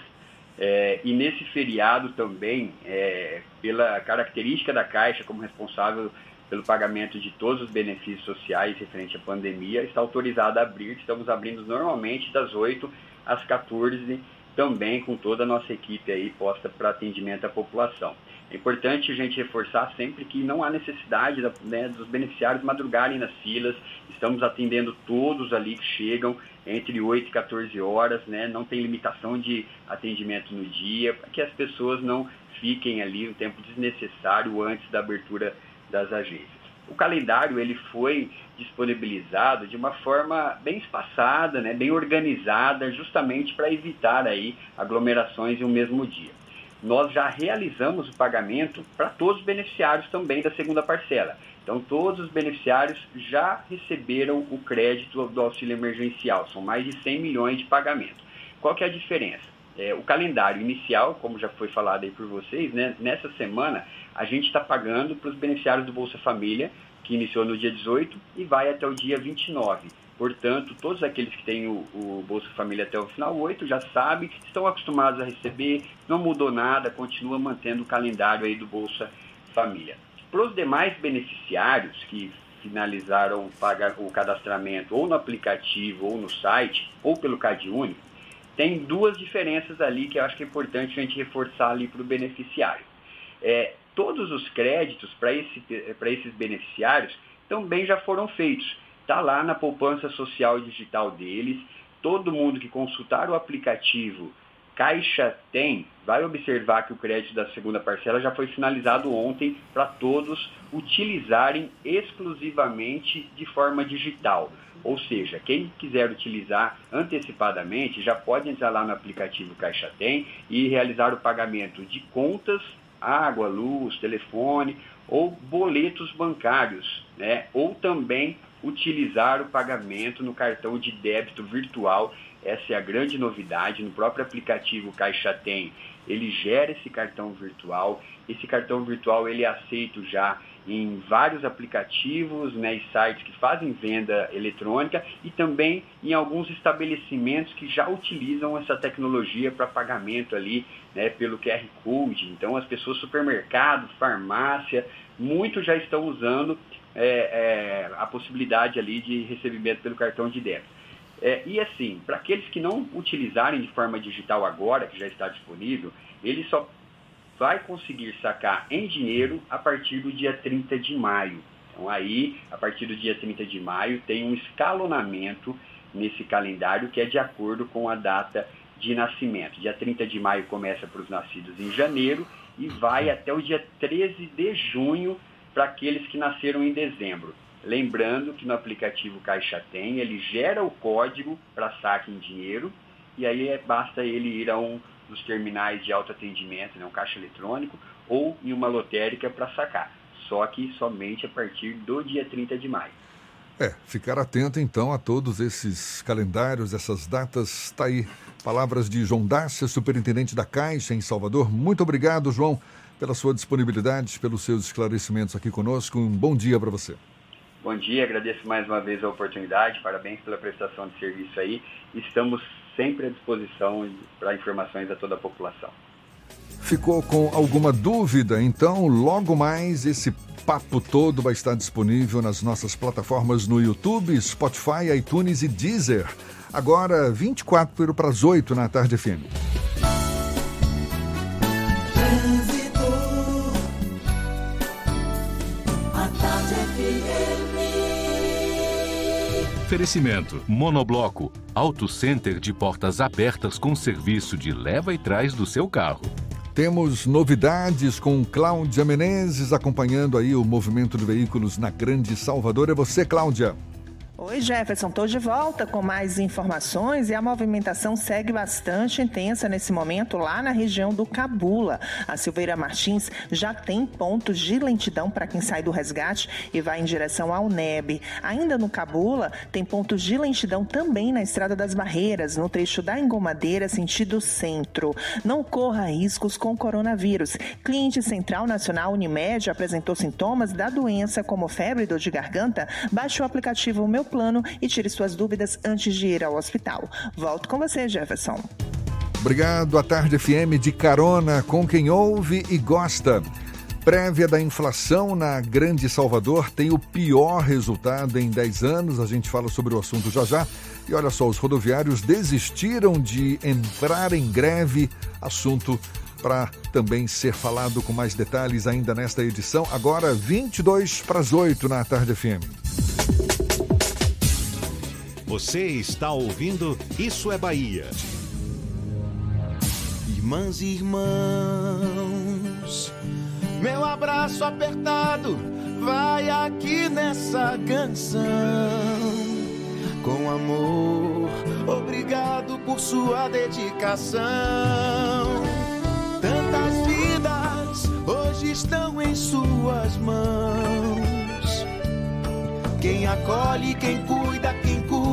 É, e nesse feriado também, é, pela característica da Caixa como responsável pelo pagamento de todos os benefícios sociais referente à pandemia, está autorizada a abrir. Estamos abrindo normalmente das 8 às 14, também com toda a nossa equipe aí posta para atendimento à população. É importante a gente reforçar sempre que não há necessidade né, dos beneficiários madrugarem nas filas. Estamos atendendo todos ali que chegam entre 8 e 14 horas, né? não tem limitação de atendimento no dia, para que as pessoas não fiquem ali um tempo desnecessário antes da abertura das agências. O calendário ele foi disponibilizado de uma forma bem espaçada, né, bem organizada, justamente para evitar aí aglomerações em um mesmo dia. Nós já realizamos o pagamento para todos os beneficiários também da segunda parcela. Então, todos os beneficiários já receberam o crédito do auxílio emergencial. São mais de 100 milhões de pagamento. Qual que é a diferença? É, o calendário inicial, como já foi falado aí por vocês, né, nessa semana a gente está pagando para os beneficiários do Bolsa Família, que iniciou no dia 18 e vai até o dia 29. Portanto, todos aqueles que têm o, o, Bolsa Família até o final 8 já sabem, estão acostumados a receber, não mudou nada, continua mantendo o calendário aí do Bolsa Família. Para os demais beneficiários que finalizaram o cadastramento ou no aplicativo ou no site ou pelo CadÚnico, tem duas diferenças ali que eu acho que é importante a gente reforçar ali para o beneficiário. É, todos os créditos para esse, esses beneficiários também já foram feitos. Está lá na poupança social digital deles. Todo mundo que consultar o aplicativo Caixa Tem vai observar que o crédito da segunda parcela já foi finalizado ontem para todos utilizarem exclusivamente de forma digital. Ou seja, quem quiser utilizar antecipadamente já pode entrar lá no aplicativo Caixa Tem e realizar o pagamento de contas, água, luz, telefone ou boletos bancários, né? Ou também utilizar o pagamento no cartão de débito virtual. Essa é a grande novidade. No próprio aplicativo Caixa Tem, ele gera esse cartão virtual. Esse cartão virtual ele é aceito já em vários aplicativos né, e sites que fazem venda eletrônica e também em alguns estabelecimentos que já utilizam essa tecnologia para pagamento ali né, pelo QR Code. Então as pessoas, supermercado, farmácia, muitos já estão usando é, é, a possibilidade ali de recebimento pelo cartão de débito. É, e assim, para aqueles que não utilizarem de forma digital agora, que já está disponível, ele só vai conseguir sacar em dinheiro a partir do dia 30 de maio. Então aí, a partir do dia 30 de maio, tem um escalonamento nesse calendário que é de acordo com a data de nascimento. Dia 30 de maio começa para os nascidos em janeiro e vai até o dia 13 de junho para aqueles que nasceram em dezembro. Lembrando que no aplicativo Caixa Tem, ele gera o código para saque em dinheiro e aí é, basta ele ir a um dos terminais de autoatendimento, né, um caixa eletrônico, ou em uma lotérica para sacar. Só que somente a partir do dia 30 de maio. É, ficar atento então a todos esses calendários, essas datas. Está aí. Palavras de João Dácia, superintendente da Caixa em Salvador. Muito obrigado, João, pela sua disponibilidade, pelos seus esclarecimentos aqui conosco. Um bom dia para você. Bom dia, agradeço mais uma vez a oportunidade, parabéns pela prestação de serviço aí. Estamos sempre à disposição para informações a toda a população. Ficou com alguma dúvida? Então, logo mais esse papo todo vai estar disponível nas nossas plataformas no YouTube, Spotify, iTunes e Deezer. Agora, 24 para as 8 na tarde FM. Oferecimento: Monobloco, Auto Center de portas abertas com serviço de leva e trás do seu carro. Temos novidades com Cláudia Menezes acompanhando aí o movimento de veículos na Grande Salvador. É você, Cláudia. Oi, Jefferson, estou de volta com mais informações e a movimentação segue bastante intensa nesse momento lá na região do Cabula. A Silveira Martins já tem pontos de lentidão para quem sai do resgate e vai em direção ao NEB. Ainda no Cabula, tem pontos de lentidão também na Estrada das Barreiras, no trecho da Engomadeira, sentido centro. Não corra riscos com coronavírus. Cliente Central Nacional Unimed apresentou sintomas da doença como febre e dor de garganta. Baixe o aplicativo Meu plano e tire suas dúvidas antes de ir ao hospital. Volto com você, Jefferson. Obrigado. A Tarde FM de carona com quem ouve e gosta. Prévia da inflação na Grande Salvador tem o pior resultado em 10 anos. A gente fala sobre o assunto já já. E olha só, os rodoviários desistiram de entrar em greve. Assunto para também ser falado com mais detalhes ainda nesta edição. Agora, 22 para as 8 na Tarde FM. Você está ouvindo Isso é Bahia. Irmãs e irmãos, meu abraço apertado vai aqui nessa canção. Com amor, obrigado por sua dedicação. Tantas vidas hoje estão em suas mãos. Quem acolhe, quem cuida, quem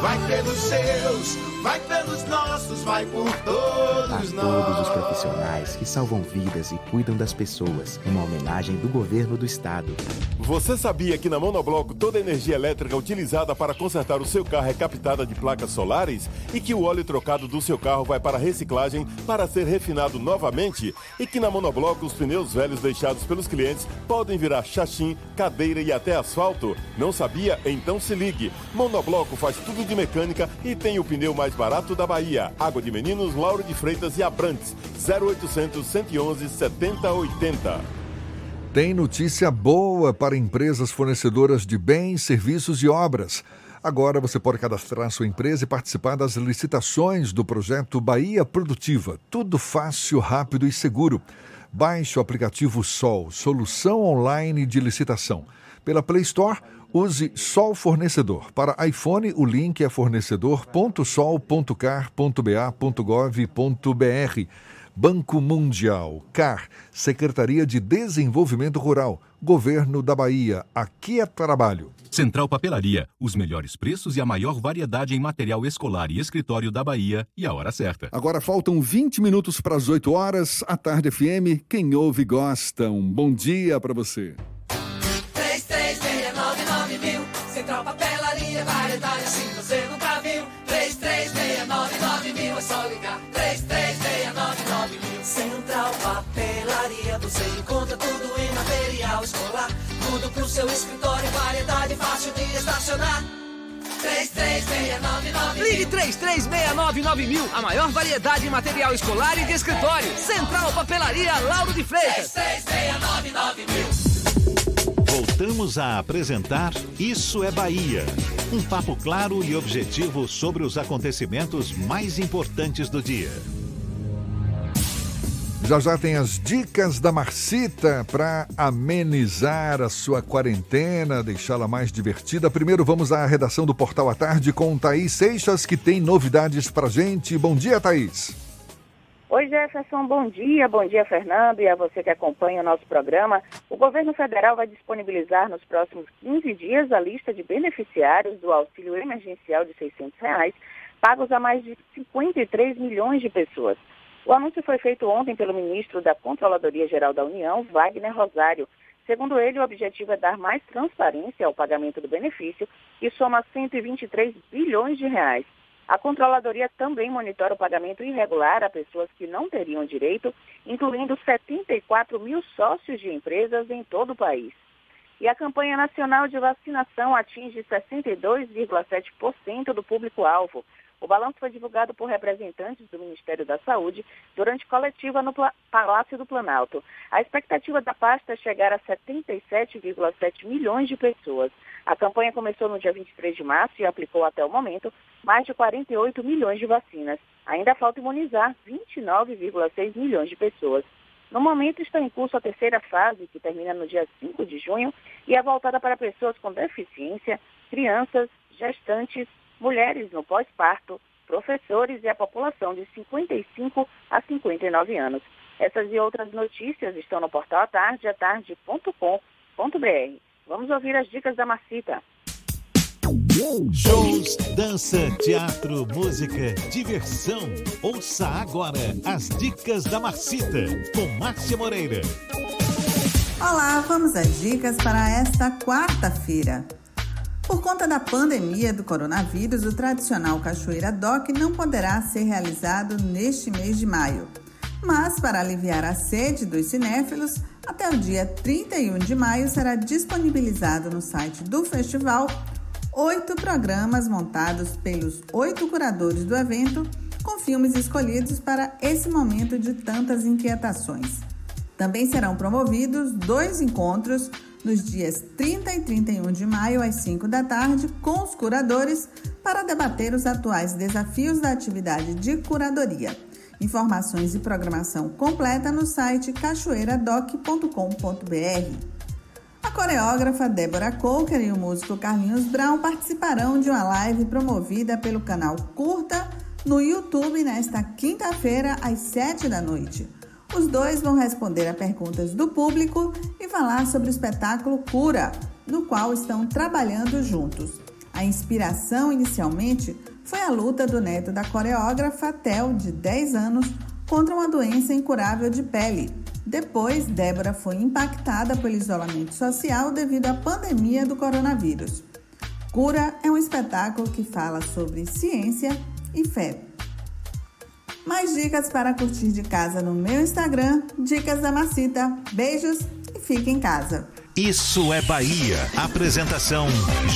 Vai pelos seus, vai pelos nossos, vai por A todos nós. todos os profissionais que salvam vidas e cuidam das pessoas. Uma homenagem do governo do estado. Você sabia que na Monobloco toda a energia elétrica utilizada para consertar o seu carro é captada de placas solares? E que o óleo trocado do seu carro vai para reciclagem para ser refinado novamente? E que na Monobloco os pneus velhos deixados pelos clientes podem virar chachim, cadeira e até asfalto? Não sabia? Então se ligue. Monobloco faz tudo de mecânica e tem o pneu mais barato da Bahia. Água de Meninos, Lauro de Freitas e Abrantes. 0800 111 7080. Tem notícia boa para empresas fornecedoras de bens, serviços e obras. Agora você pode cadastrar sua empresa e participar das licitações do projeto Bahia Produtiva. Tudo fácil, rápido e seguro. Baixe o aplicativo Sol, solução online de licitação. Pela Play Store, use Sol Fornecedor. Para iPhone, o link é fornecedor.sol.car.ba.gov.br. Banco Mundial, CAR, Secretaria de Desenvolvimento Rural, Governo da Bahia. Aqui é trabalho. Central Papelaria, os melhores preços e a maior variedade em material escolar e escritório da Bahia e a hora certa. Agora faltam 20 minutos para as 8 horas. A Tarde FM, quem ouve gosta. Um bom dia para você. Variedade assim você nunca viu. 3369 mil, é só ligar. 3369 mil. Central Papelaria, você encontra tudo em material escolar. Tudo pro seu escritório, variedade fácil de estacionar. 3369 Ligue 3369 mil, a maior variedade em material escolar e de escritório. Central Papelaria Lauro de Freitas. 3369 mil. Voltamos a apresentar Isso é Bahia. Um papo claro e objetivo sobre os acontecimentos mais importantes do dia. Já já tem as dicas da Marcita para amenizar a sua quarentena, deixá-la mais divertida. Primeiro vamos à redação do Portal à Tarde com Thaís Seixas, que tem novidades para gente. Bom dia, Thaís. Oi, Jefferson, bom dia. Bom dia, Fernando, e a você que acompanha o nosso programa. O governo federal vai disponibilizar nos próximos 15 dias a lista de beneficiários do auxílio emergencial de 600 reais, pagos a mais de 53 milhões de pessoas. O anúncio foi feito ontem pelo ministro da Controladoria Geral da União, Wagner Rosário. Segundo ele, o objetivo é dar mais transparência ao pagamento do benefício, que soma 123 bilhões de reais. A controladoria também monitora o pagamento irregular a pessoas que não teriam direito, incluindo 74 mil sócios de empresas em todo o país. E a campanha nacional de vacinação atinge 62,7% do público-alvo. O balanço foi divulgado por representantes do Ministério da Saúde durante coletiva no Palácio do Planalto. A expectativa da pasta é chegar a 77,7 milhões de pessoas. A campanha começou no dia 23 de março e aplicou até o momento mais de 48 milhões de vacinas. Ainda falta imunizar 29,6 milhões de pessoas. No momento está em curso a terceira fase, que termina no dia 5 de junho e é voltada para pessoas com deficiência, crianças, gestantes, mulheres no pós-parto, professores e a população de 55 a 59 anos. Essas e outras notícias estão no portal atarde, atarde.com.br. Vamos ouvir as dicas da Marcita. Shows, dança, teatro, música, diversão. Ouça agora as dicas da Marcita com Márcia Moreira. Olá, vamos às dicas para esta quarta-feira. Por conta da pandemia do coronavírus, o tradicional Cachoeira Doc não poderá ser realizado neste mês de maio. Mas, para aliviar a sede dos cinéfilos, até o dia 31 de maio será disponibilizado no site do festival oito programas montados pelos oito curadores do evento, com filmes escolhidos para esse momento de tantas inquietações. Também serão promovidos dois encontros nos dias 30 e 31 de maio, às 5 da tarde, com os curadores para debater os atuais desafios da atividade de curadoria. Informações e programação completa no site cachoeiradoc.com.br. A coreógrafa Débora Coker e o músico Carlinhos Brown participarão de uma live promovida pelo canal Curta no YouTube nesta quinta-feira, às 7 da noite. Os dois vão responder a perguntas do público e falar sobre o espetáculo Cura, no qual estão trabalhando juntos. A inspiração, inicialmente, foi a luta do neto da coreógrafa Tel, de 10 anos, contra uma doença incurável de pele. Depois, Débora foi impactada pelo isolamento social devido à pandemia do coronavírus. Cura é um espetáculo que fala sobre ciência e fé. Mais dicas para curtir de casa no meu Instagram, Dicas da Macita. Beijos e fique em casa. Isso é Bahia. Apresentação: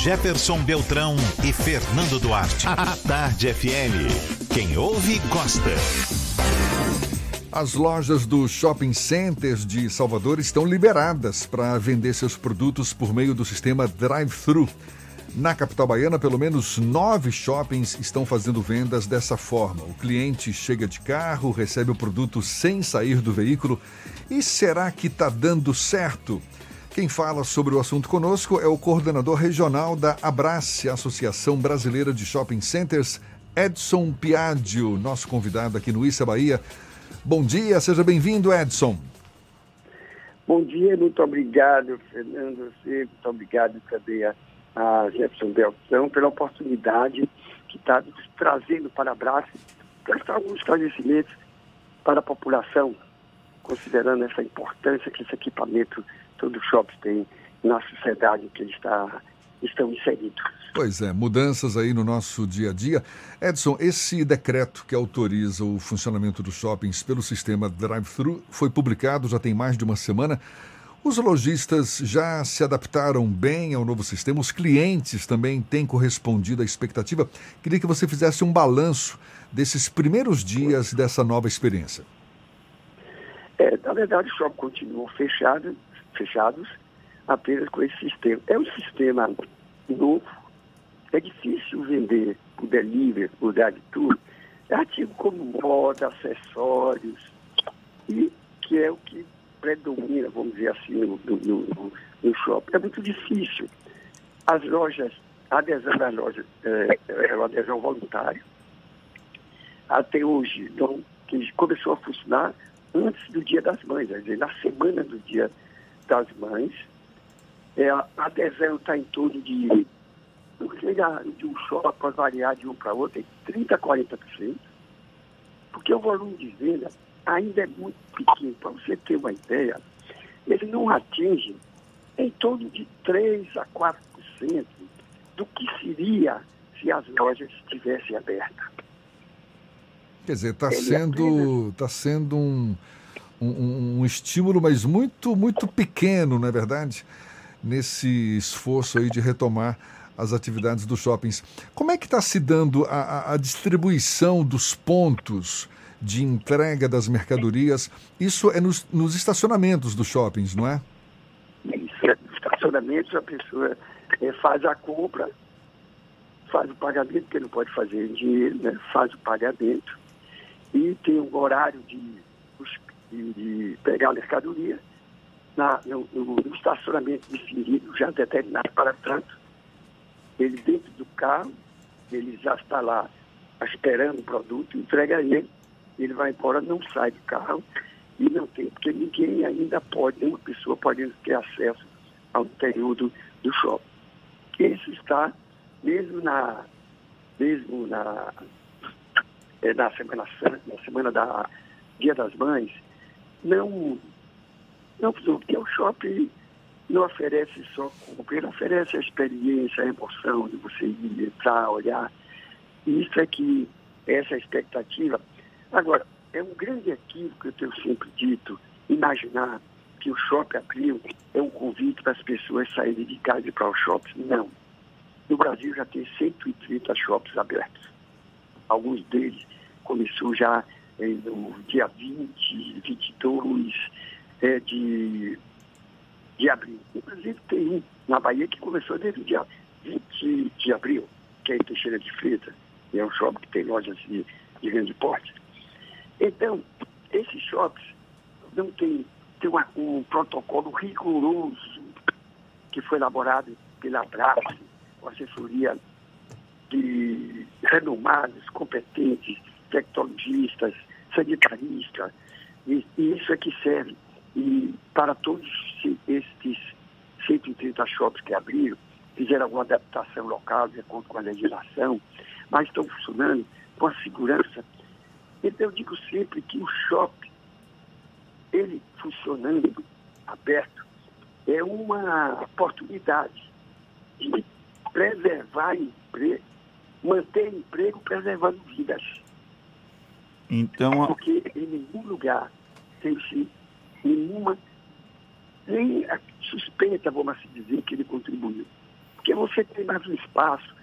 Jefferson Beltrão e Fernando Duarte. A Tarde FM. Quem ouve, gosta. As lojas dos shopping centers de Salvador estão liberadas para vender seus produtos por meio do sistema drive-thru. Na capital baiana, pelo menos nove shoppings estão fazendo vendas dessa forma. O cliente chega de carro, recebe o produto sem sair do veículo. E será que está dando certo? Quem fala sobre o assunto conosco é o coordenador regional da Abrace, Associação Brasileira de Shopping Centers, Edson Piadio, nosso convidado aqui no Issa Bahia. Bom dia, seja bem-vindo, Edson. Bom dia, muito obrigado, Fernando. Muito obrigado também a a Jefferson Beltrão pela oportunidade que está trazendo para a Brás prestar alguns esclarecimentos para a população, considerando essa importância que esse equipamento todo shopping tem na sociedade que eles está, estão inseridos. Pois é, mudanças aí no nosso dia a dia. Edson, esse decreto que autoriza o funcionamento dos shoppings pelo sistema drive-thru foi publicado já tem mais de uma semana. Os lojistas já se adaptaram bem ao novo sistema, os clientes também têm correspondido à expectativa. Queria que você fizesse um balanço desses primeiros dias dessa nova experiência. É, na verdade, os shoppings continuam fechados, fechados apenas com esse sistema. É um sistema novo, é difícil vender o delivery, o drive-thru, é artigo como moda, acessórios, e que é o que predomina, vamos dizer assim, no, no, no, shopping. É muito difícil. As lojas, a adesão das lojas é, é uma adesão voluntária. Até hoje, então, que começou a funcionar antes do Dia das Mães, quer dizer, na semana do Dia das Mães. É, a adesão está em torno de, de um shopping, pode variar de um para outro, é 30% a 40%, porque o volume de venda ainda é muito pequeno. Para você ter uma ideia, ele não atinge em torno de 3 a 4% do que seria se as lojas estivessem abertas. Quer dizer, está sendo, tá sendo um, um, um, estímulo, mas muito, muito pequeno, não é verdade? Nesse esforço aí de retomar as atividades dos shoppings. Como é que está se dando a, a distribuição dos pontos de entrega das mercadorias. Isso é nos, nos estacionamentos dos shoppings, não é? Isso, é estacionamentos a pessoa é, faz a compra, faz o pagamento, porque não pode fazer em dinheiro, né? faz o pagamento e tem um horário de, de, de pegar a mercadoria na, no, no estacionamento definido, já determinado para tanto. Ele dentro do carro, ele já está lá esperando o produto, entrega ele ele vai embora, não sai do carro e não tem, porque ninguém ainda pode, nenhuma pessoa pode ter acesso ao interior do, do shopping. Isso está, mesmo na, mesmo na, é, na Semana Santa, na semana da Dia das Mães, não, não porque o shopping não oferece só compra, ele oferece a experiência, a emoção de você ir, entrar, olhar. E isso é que essa expectativa Agora, é um grande equívoco, eu tenho sempre dito, imaginar que o shopping abriu é um convite para as pessoas saírem de casa e ir para os shoppings. Não. No Brasil já tem 130 shoppings abertos. Alguns deles começou já eh, no dia 20, 22 eh, de, de abril. Inclusive tem um na Bahia que começou desde o dia 20 de abril, que é em Teixeira de Freitas. É um shopping que tem lojas de, de grande porte Então, esses shoppings não tem, tem uma, um protocolo rigoroso que foi elaborado pela Brás, com assessoria de renomados, competentes, tecnologistas, sanitaristas, e, e isso é que serve. E para todos estes 130 shoppings que abriram, fizeram alguma adaptação local de acordo com a legislação, mas estão funcionando com a segurança. Então eu digo sempre que o shopping, ele funcionando aberto, é uma oportunidade de preservar emprego, manter emprego preservando vidas. Então, Porque em nenhum lugar tem-se nenhuma, nem a suspeita, vamos assim dizer, que ele contribuiu. Porque você tem mais um espaço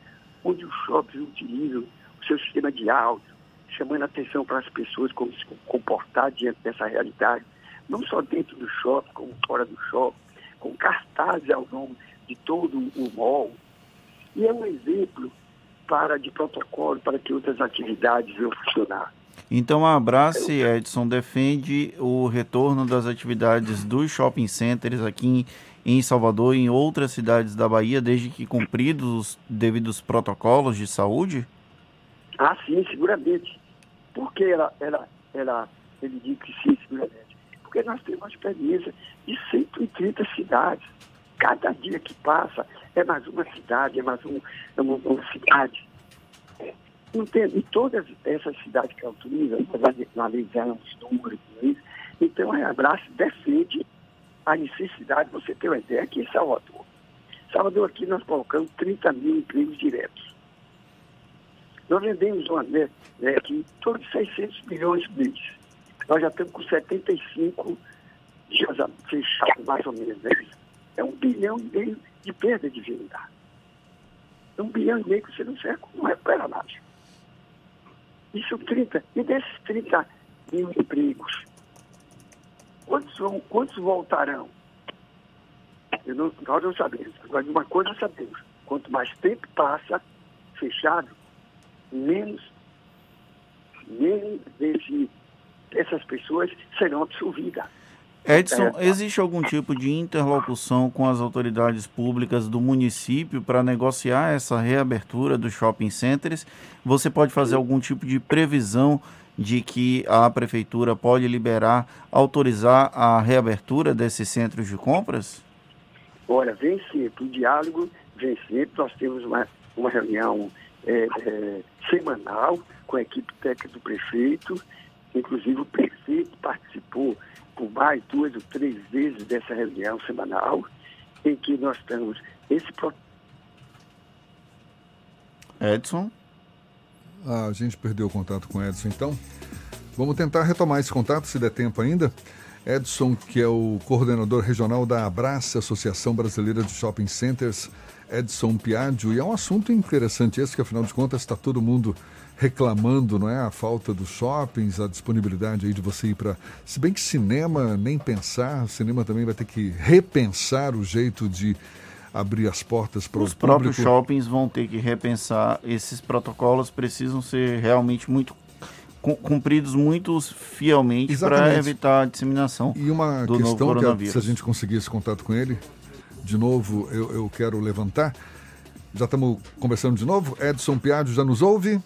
onde os shoppings utilizam o seu sistema de áudio, chamando atenção para as pessoas como se comportar diante dessa realidade, não só dentro do shopping, como fora do shopping, com cartazes ao longo de todo o mall. E é um exemplo para de protocolo para que outras atividades venham funcionar. Então a Abrace, Edson, defende o retorno das atividades dos shopping centers aqui em, em Salvador e em outras cidades da Bahia, desde que cumpridos os devidos protocolos de saúde? Ah, sim, seguramente. Por que ela, ela, ela, ele diz que sim, seguramente? Porque nós temos uma experiência de 130 cidades. Cada dia que passa é mais uma cidade, é mais um, é uma, uma cidade. Entende? E todas essas cidades que autorizam, analisamos números isso. Então, a Abraço defende a necessidade, você ter uma ideia, aqui em Salvador. Salvador, aqui nós colocamos 30 mil empregos diretos. Nós vendemos uma né, né, aqui torno de 600 milhões por mês. Nós já estamos com 75 dias fechados, mais ou menos. Né? É um bilhão e meio de perda de venda. É um bilhão e meio que você não, serve, não recupera nada. Isso 30. E desses 30 mil empregos, quantos, vão, quantos voltarão? Eu não, nós não sabemos. Agora, de uma coisa sabemos. Quanto mais tempo passa fechado, menos, menos desse, dessas pessoas serão absorvidas. Edson, existe algum tipo de interlocução com as autoridades públicas do município para negociar essa reabertura dos shopping centers? Você pode fazer algum tipo de previsão de que a prefeitura pode liberar, autorizar a reabertura desses centros de compras? Olha, vem sempre, o diálogo vem sempre. Nós temos uma, uma reunião é, é, semanal com a equipe técnica do prefeito, inclusive o prefeito participou por mais duas ou três vezes dessa reunião semanal, em que nós temos esse Edson? Ah, a gente perdeu o contato com o Edson, então. Vamos tentar retomar esse contato, se der tempo ainda. Edson, que é o coordenador regional da Abraça, Associação Brasileira de Shopping Centers, Edson Piaggio. E é um assunto interessante esse, que afinal de contas está todo mundo reclamando, não é? A falta dos shoppings, a disponibilidade aí de você ir para. Se bem que cinema, nem pensar, o cinema também vai ter que repensar o jeito de abrir as portas para o Os próprios shoppings vão ter que repensar. Esses protocolos precisam ser realmente muito cumpridos muito fielmente para evitar a disseminação e uma do questão novo coronavírus. que se a gente conseguir esse contato com ele, de novo eu, eu quero levantar. Já estamos conversando de novo. Edson Piaggio já nos ouve?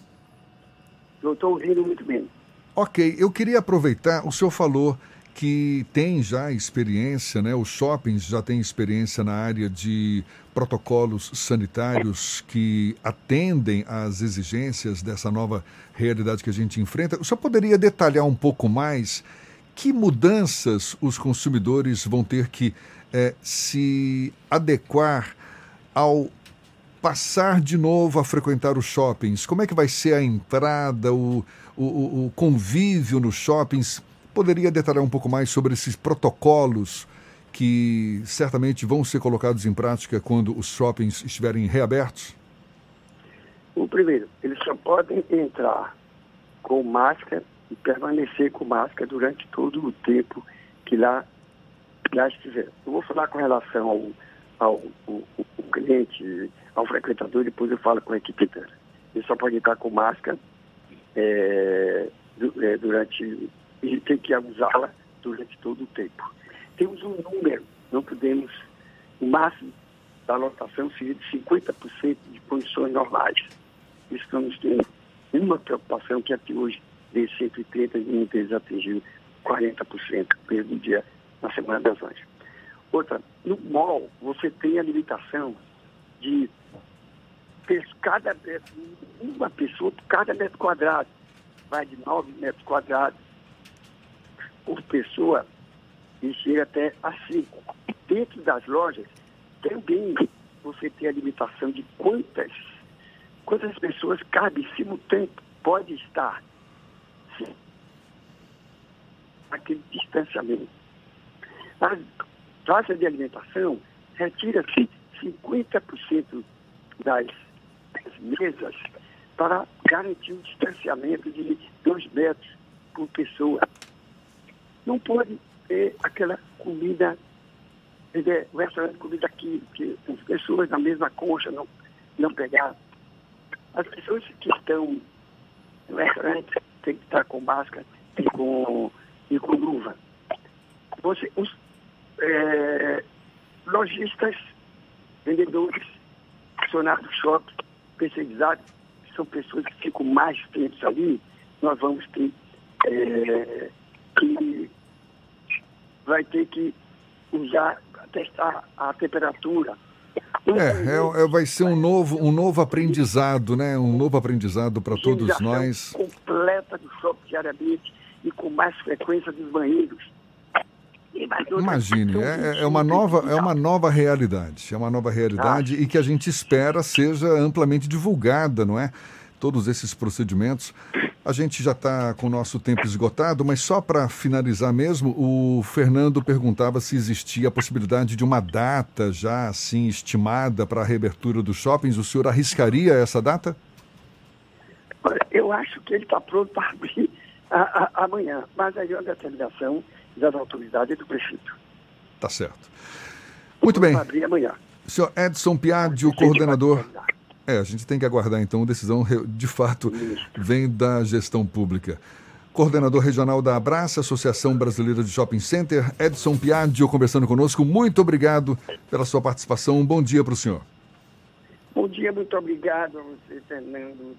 Eu estou ouvindo muito bem. Ok, eu queria aproveitar, o senhor falou que tem já experiência, né? Os shoppings já têm experiência na área de protocolos sanitários que atendem às exigências dessa nova realidade que a gente enfrenta. O senhor poderia detalhar um pouco mais que mudanças os consumidores vão ter que é, se adequar ao passar de novo a frequentar os shoppings? Como é que vai ser a entrada, o, o, o convívio nos shoppings? Poderia detalhar um pouco mais sobre esses protocolos que certamente vão ser colocados em prática quando os shoppings estiverem reabertos? O primeiro, eles só podem entrar com máscara e permanecer com máscara durante todo o tempo que lá, lá estiver. Eu vou falar com relação ao, ao, ao, ao cliente, ao frequentador, depois eu falo com a equipe dela. Ele só pode entrar com máscara é, é, durante e tem que usá-la durante todo o tempo. Temos um número, não podemos, o máximo da lotação seria de 50% de condições normais. Estamos tendo uma preocupação que até hoje, de 130, nenhum deles atingiu 40% mesmo dia na Semana das Mães. Outra, no mall, você tem a limitação de ter cada uma pessoa por cada metro quadrado. Vai de 9 metros quadrados por pessoa e chega até a 5. Dentro das lojas, também você tem a limitação de quantas, quantas pessoas cabe simultâneo pode estar sim, aquele distanciamento. As praças de alimentação retira-se 50% das, mesas para garantir um distanciamento de 2 metros por pessoa. Não pode ter aquela comida, dizer, o restaurante de comida aqui, que as pessoas na mesma concha não, não pegar. As pessoas que estão no restaurante têm que estar com máscara e com, e com luva. Você, os é, lojistas, vendedores, funcionários do shopping, especializados, são pessoas que ficam mais tempos ali, nós vamos ter é, que vai ter que usar, testar a temperatura. É, é, é, vai ser um novo, um novo aprendizado, né? Um novo aprendizado para todos Higienização nós. completa do shopping diariamente e com mais frequência dos banheiros. Imagine, é, é uma nova, é uma nova realidade, é uma nova realidade e que a gente espera seja amplamente divulgada, não é? Todos esses procedimentos. A gente já está com o nosso tempo esgotado, mas só para finalizar mesmo, o Fernando perguntava se existia a possibilidade de uma data já assim estimada para a reabertura dos shoppings. O senhor arriscaria essa data? Eu acho que ele está pronto para abrir a- a- amanhã, mas aí é uma determinação das autoridades e do prefeito. Tá certo. Muito bem. Abrir amanhã. Senhor Edson Piadio, coordenador. É, a gente tem que aguardar então, a decisão de fato vem da gestão pública. Coordenador regional da Abraça, Associação Brasileira de Shopping Center, Edson Piadio, conversando conosco. Muito obrigado pela sua participação. Um bom dia para o senhor. Bom dia, muito obrigado a você, Fernando,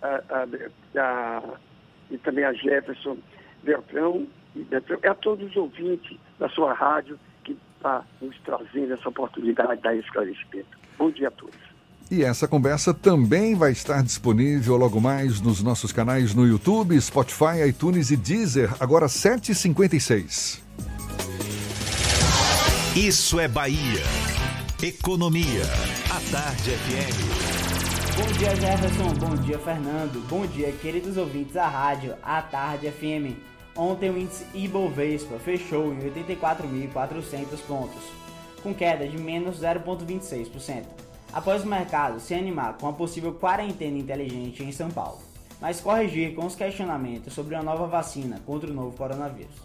a- a- a- e também a Jefferson Beltrão, a todos os ouvintes da sua rádio que está nos trazendo essa oportunidade de dar esclarecimento. Bom dia a todos. E essa conversa também vai estar disponível logo mais nos nossos canais no YouTube, Spotify, iTunes e Deezer, agora 7h56. Isso é Bahia. Economia. A Tarde FM. Bom dia, Jefferson. Bom dia, Fernando. Bom dia, queridos ouvintes da rádio A Tarde FM. Ontem o índice Ibovespa fechou em 84.400 pontos, com queda de menos 0,26%, após o mercado se animar com a possível quarentena inteligente em São Paulo, mas corrigir com os questionamentos sobre uma nova vacina contra o novo coronavírus,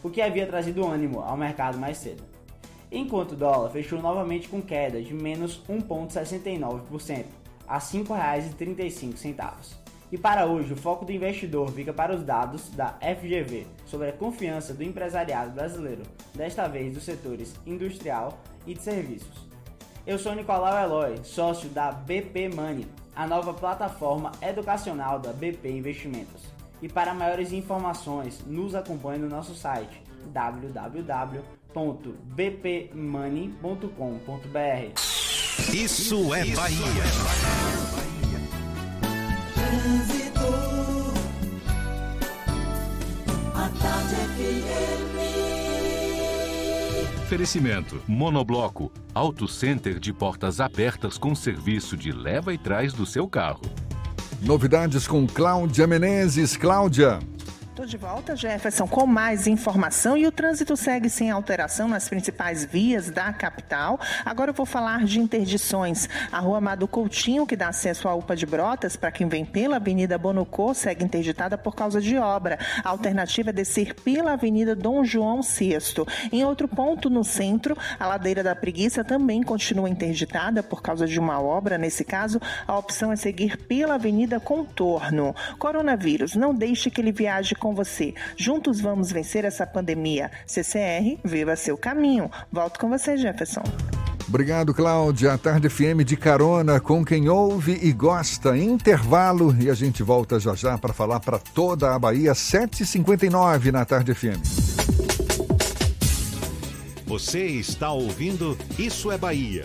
o que havia trazido ânimo ao mercado mais cedo. Enquanto o dólar fechou novamente com queda de menos 1,69%, a R$ 5,35. E para hoje, o foco do investidor fica para os dados da FGV sobre a confiança do empresariado brasileiro, desta vez dos setores industrial e de serviços. Eu sou Nicolau Eloy, sócio da BP Money, a nova plataforma educacional da BP Investimentos. E para maiores informações, nos acompanhe no nosso site www.bpmoney.com.br. Isso é Bahia. Oferecimento Monobloco, Auto Center de portas abertas com serviço de leva e trás do seu carro. Novidades com Cláudia Menezes. Cláudia. Estou de volta, Jefferson, com mais informação e o trânsito segue sem alteração nas principais vias da capital. Agora eu vou falar de interdições. A rua Amado Coutinho, que dá acesso à UPA de Brotas, para quem vem pela Avenida Bonocô, segue interditada por causa de obra. A alternativa é descer pela Avenida Dom João VI. Em outro ponto, no centro, a Ladeira da Preguiça também continua interditada por causa de uma obra. Nesse caso, a opção é seguir pela Avenida Contorno. Coronavírus, não deixe que ele viaje com você. Juntos vamos vencer essa pandemia. CCR, viva seu caminho. Volto com você, Jefferson. Obrigado, Cláudia. A Tarde FM de carona com quem ouve e gosta. Intervalo e a gente volta já já para falar para toda a Bahia, 7h59 na Tarde FM. Você está ouvindo Isso é Bahia.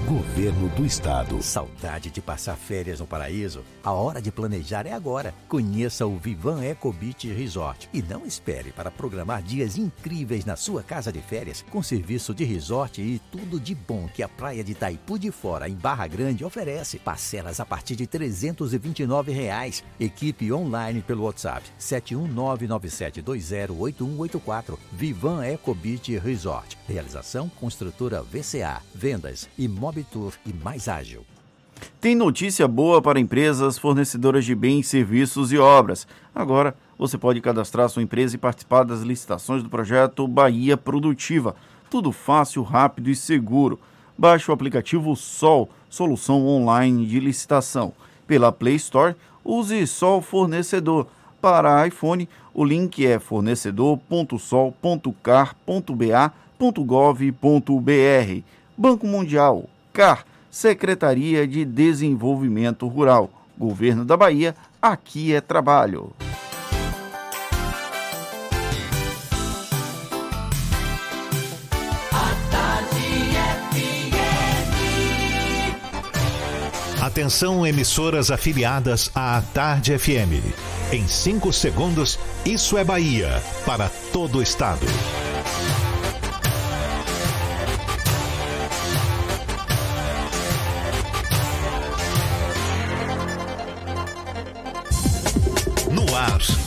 Governo do Estado. Saudade de passar férias no paraíso? A hora de planejar é agora. Conheça o Vivan Eco Beach Resort e não espere para programar dias incríveis na sua casa de férias com serviço de resort e tudo de bom que a praia de Taipu de Fora em Barra Grande oferece. Parcelas a partir de 329 reais. Equipe online pelo WhatsApp 71997208184. Vivan Eco Beach Resort. Realização Construtora VCA. Vendas e E mais ágil. Tem notícia boa para empresas fornecedoras de bens, serviços e obras. Agora você pode cadastrar sua empresa e participar das licitações do projeto Bahia Produtiva. Tudo fácil, rápido e seguro. Baixe o aplicativo Sol, solução online de licitação. Pela Play Store, use Sol Fornecedor. Para iPhone, o link é fornecedor.sol.car.ba.gov.br. Banco Mundial, CAR, Secretaria de Desenvolvimento Rural, Governo da Bahia, aqui é trabalho. Atenção, emissoras afiliadas à Tarde FM. Em 5 segundos, isso é Bahia para todo o estado.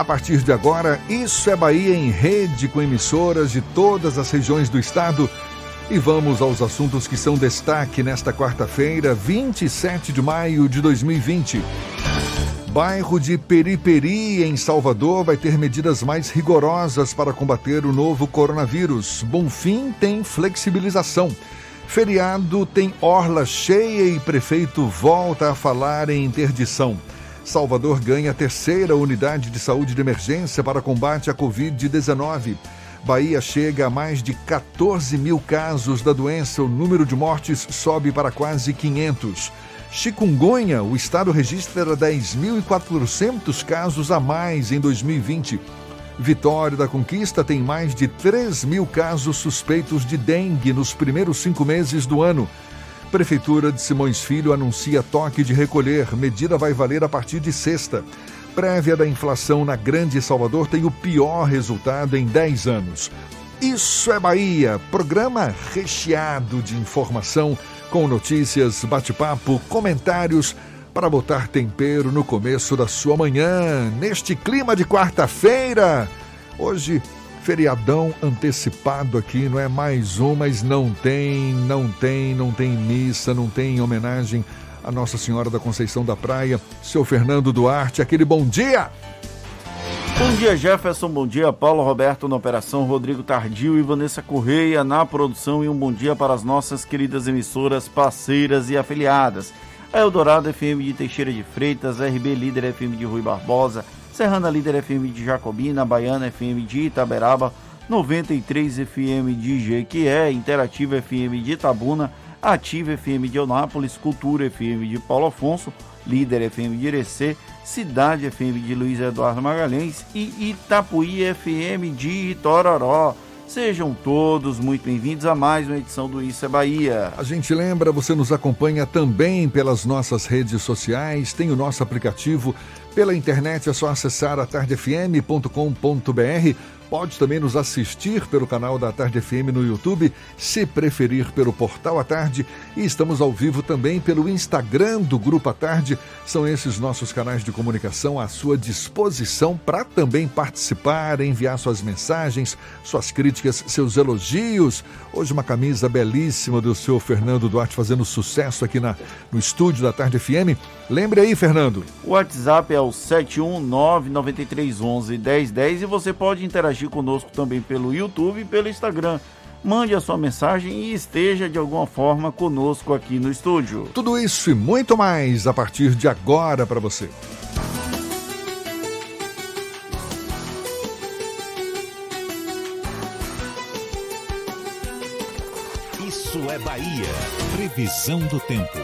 A partir de agora, Isso é Bahia em rede com emissoras de todas as regiões do estado. E vamos aos assuntos que são destaque nesta quarta-feira, 27 de maio de 2020. Bairro de Periperi, em Salvador, vai ter medidas mais rigorosas para combater o novo coronavírus. Bonfim tem flexibilização. Feriado tem orla cheia e prefeito volta a falar em interdição. Salvador ganha a terceira unidade de saúde de emergência para combate à Covid-19. Bahia chega a mais de 14 mil casos da doença, o número de mortes sobe para quase 500. Chikungunya, o estado registra 10.400 casos a mais em 2020. Vitória da Conquista tem mais de 3 mil casos suspeitos de dengue nos primeiros cinco meses do ano. Prefeitura de Simões Filho anuncia toque de recolher. Medida vai valer a partir de sexta. prévia da inflação na Grande Salvador tem o pior resultado em 10 anos. Isso é Bahia, programa recheado de informação, com notícias, bate-papo, comentários para botar tempero no começo da sua manhã, neste clima de quarta-feira. Hoje, feriadão antecipado aqui, não é mais um, mas não tem, não tem, não tem missa, não tem homenagem a Nossa Senhora da Conceição da Praia, seu Fernando Duarte, aquele bom dia! Bom dia, Jefferson. Bom dia, Paulo Roberto na operação, Rodrigo Tardio e Vanessa Correia na produção. E um bom dia para as nossas queridas emissoras, parceiras e afiliadas. A Eldorado FM de Teixeira de Freitas, RB Líder FM de Rui Barbosa, Serrana Líder FM de Jacobina, Baiana FM de Itaberaba, 93 FM de Jequié, Interativa FM de Itabuna, Ativa FM de Onápolis, Cultura FM de Paulo Afonso, Líder FM de Irecê, Cidade FM de Luiz Eduardo Magalhães e Itapuí FM de Itororó. Sejam todos muito bem-vindos a mais uma edição do Isso é Bahia. A gente lembra, você nos acompanha também pelas nossas redes sociais, tem o nosso aplicativo. Pela internet é só acessar atardefm.com.br Pode também nos assistir pelo canal da Tarde FM no YouTube, se preferir pelo Portal à Tarde. E estamos ao vivo também pelo Instagram do Grupo à Tarde. São esses nossos canais de comunicação à sua disposição para também participar, enviar suas mensagens, suas críticas, seus elogios. Hoje uma camisa belíssima do seu Fernando Duarte fazendo sucesso aqui na, no estúdio da Tarde FM. Lembre aí, Fernando. O WhatsApp é o 71993111010 e você pode interagir interagir conosco também pelo YouTube e pelo Instagram. Mande a sua mensagem e esteja de alguma forma conosco aqui no estúdio. Tudo isso e muito mais a partir de agora para você. Isso é Bahia. Previsão do tempo.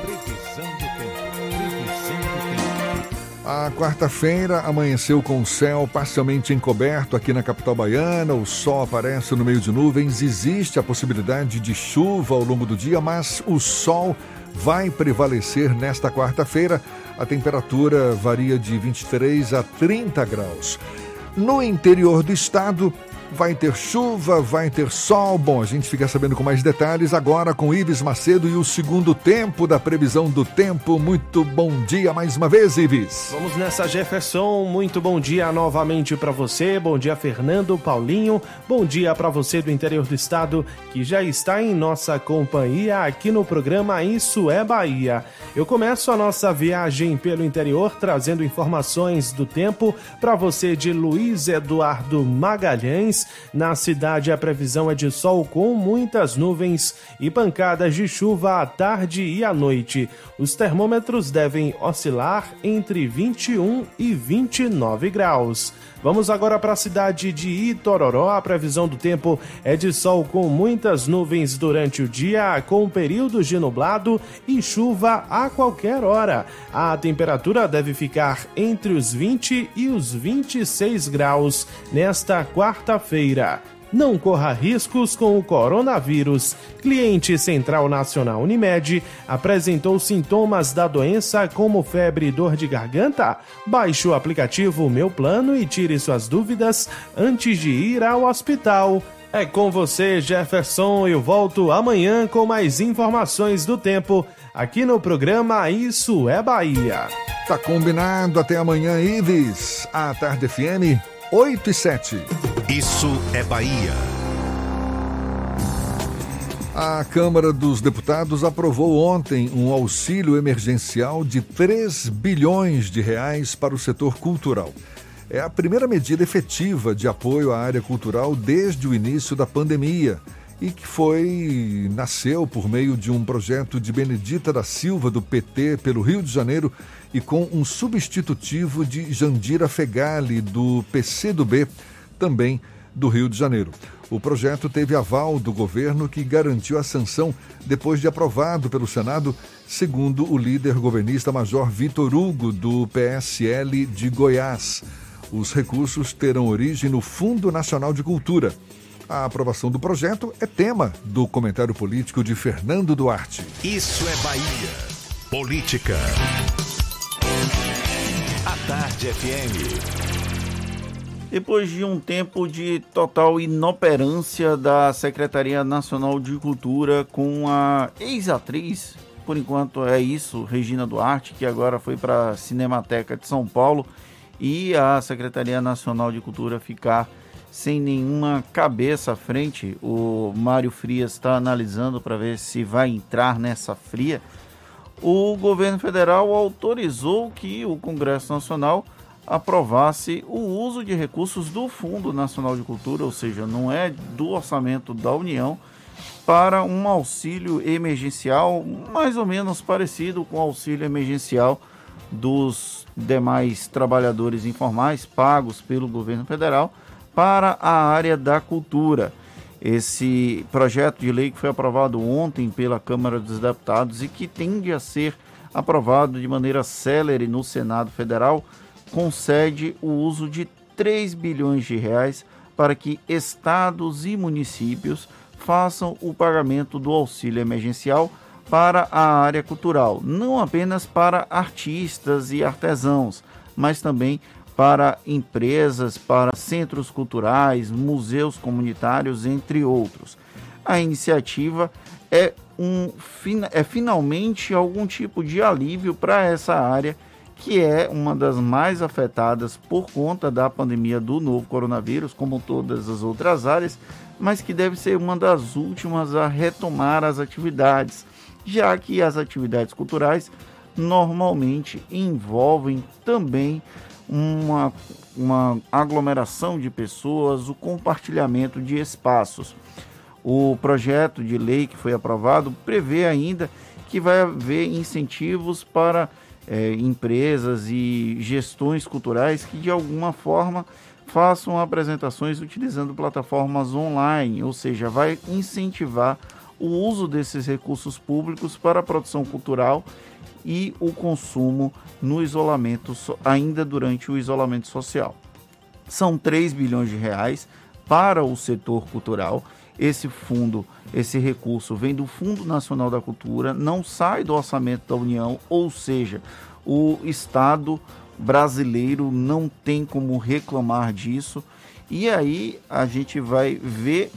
A quarta-feira amanheceu com o céu parcialmente encoberto aqui na capital baiana. O sol aparece no meio de nuvens. Existe a possibilidade de chuva ao longo do dia, mas o sol vai prevalecer nesta quarta-feira. A temperatura varia de 23 a 30 graus. No interior do estado, vai ter chuva, vai ter sol. Bom, a gente fica sabendo com mais detalhes agora com Ives Macedo e o segundo tempo da previsão do tempo. Muito bom dia mais uma vez, Ives. Vamos nessa, Jefferson. Muito bom dia novamente para você. Bom dia, Fernando, Paulinho. Bom dia para você do interior do estado que já está em nossa companhia aqui no programa Isso é Bahia. Eu começo a nossa viagem pelo interior trazendo informações do tempo para você de Luiz Eduardo Magalhães na cidade, a previsão é de sol com muitas nuvens e pancadas de chuva à tarde e à noite. Os termômetros devem oscilar entre 21 e 29 graus. Vamos agora para a cidade de Itororó. A previsão do tempo é de sol com muitas nuvens durante o dia, com períodos de nublado e chuva a qualquer hora. A temperatura deve ficar entre os 20 e os 26 graus nesta quarta-feira. Não corra riscos com o coronavírus. Cliente Central Nacional Unimed apresentou sintomas da doença como febre e dor de garganta? Baixe o aplicativo Meu Plano e tire suas dúvidas antes de ir ao hospital. É com você, Jefferson. Eu volto amanhã com mais informações do tempo aqui no programa Isso é Bahia. Tá combinado. Até amanhã, Ives. A Tarde FM 8 e 7. Isso é Bahia. A Câmara dos Deputados aprovou ontem um auxílio emergencial de 3 bilhões de reais para o setor cultural. É a primeira medida efetiva de apoio à área cultural desde o início da pandemia e que foi nasceu por meio de um projeto de Benedita da Silva do PT pelo Rio de Janeiro e com um substitutivo de Jandira Fegali do PCdoB, também do Rio de Janeiro. O projeto teve aval do governo que garantiu a sanção depois de aprovado pelo Senado, segundo o líder governista Major Vitor Hugo do PSL de Goiás. Os recursos terão origem no Fundo Nacional de Cultura. A aprovação do projeto é tema do comentário político de Fernando Duarte. Isso é Bahia. Política. A Tarde FM. Depois de um tempo de total inoperância da Secretaria Nacional de Cultura com a ex-atriz, por enquanto é isso, Regina Duarte, que agora foi para a Cinemateca de São Paulo, e a Secretaria Nacional de Cultura ficar sem nenhuma cabeça à frente. O Mário Frias está analisando para ver se vai entrar nessa fria. O governo federal autorizou que o Congresso Nacional aprovasse o uso de recursos do Fundo Nacional de Cultura, ou seja, não é do orçamento da União, para um auxílio emergencial mais ou menos parecido com o auxílio emergencial dos demais trabalhadores informais pagos pelo governo federal para a área da cultura. Esse projeto de lei que foi aprovado ontem pela Câmara dos Deputados e que tende a ser aprovado de maneira célere no Senado Federal concede o uso de 3 bilhões de reais para que estados e municípios façam o pagamento do auxílio emergencial para a área cultural, não apenas para artistas e artesãos, mas também para empresas, para centros culturais, museus comunitários, entre outros. A iniciativa é, um, é finalmente algum tipo de alívio para essa área que é uma das mais afetadas por conta da pandemia do novo coronavírus, como todas as outras áreas, mas que deve ser uma das últimas a retomar as atividades, já que as atividades culturais normalmente envolvem também uma, uma aglomeração de pessoas, o compartilhamento de espaços. O projeto de lei que foi aprovado prevê ainda que vai haver incentivos para é, empresas e gestões culturais que de alguma forma façam apresentações utilizando plataformas online, ou seja, vai incentivar o uso desses recursos públicos para a produção cultural e o consumo no isolamento, ainda durante o isolamento social. São 3 bilhões de reais para o setor cultural esse fundo, esse recurso vem do Fundo Nacional da Cultura, não sai do orçamento da União, ou seja, o Estado brasileiro não tem como reclamar disso. E aí a gente vai ver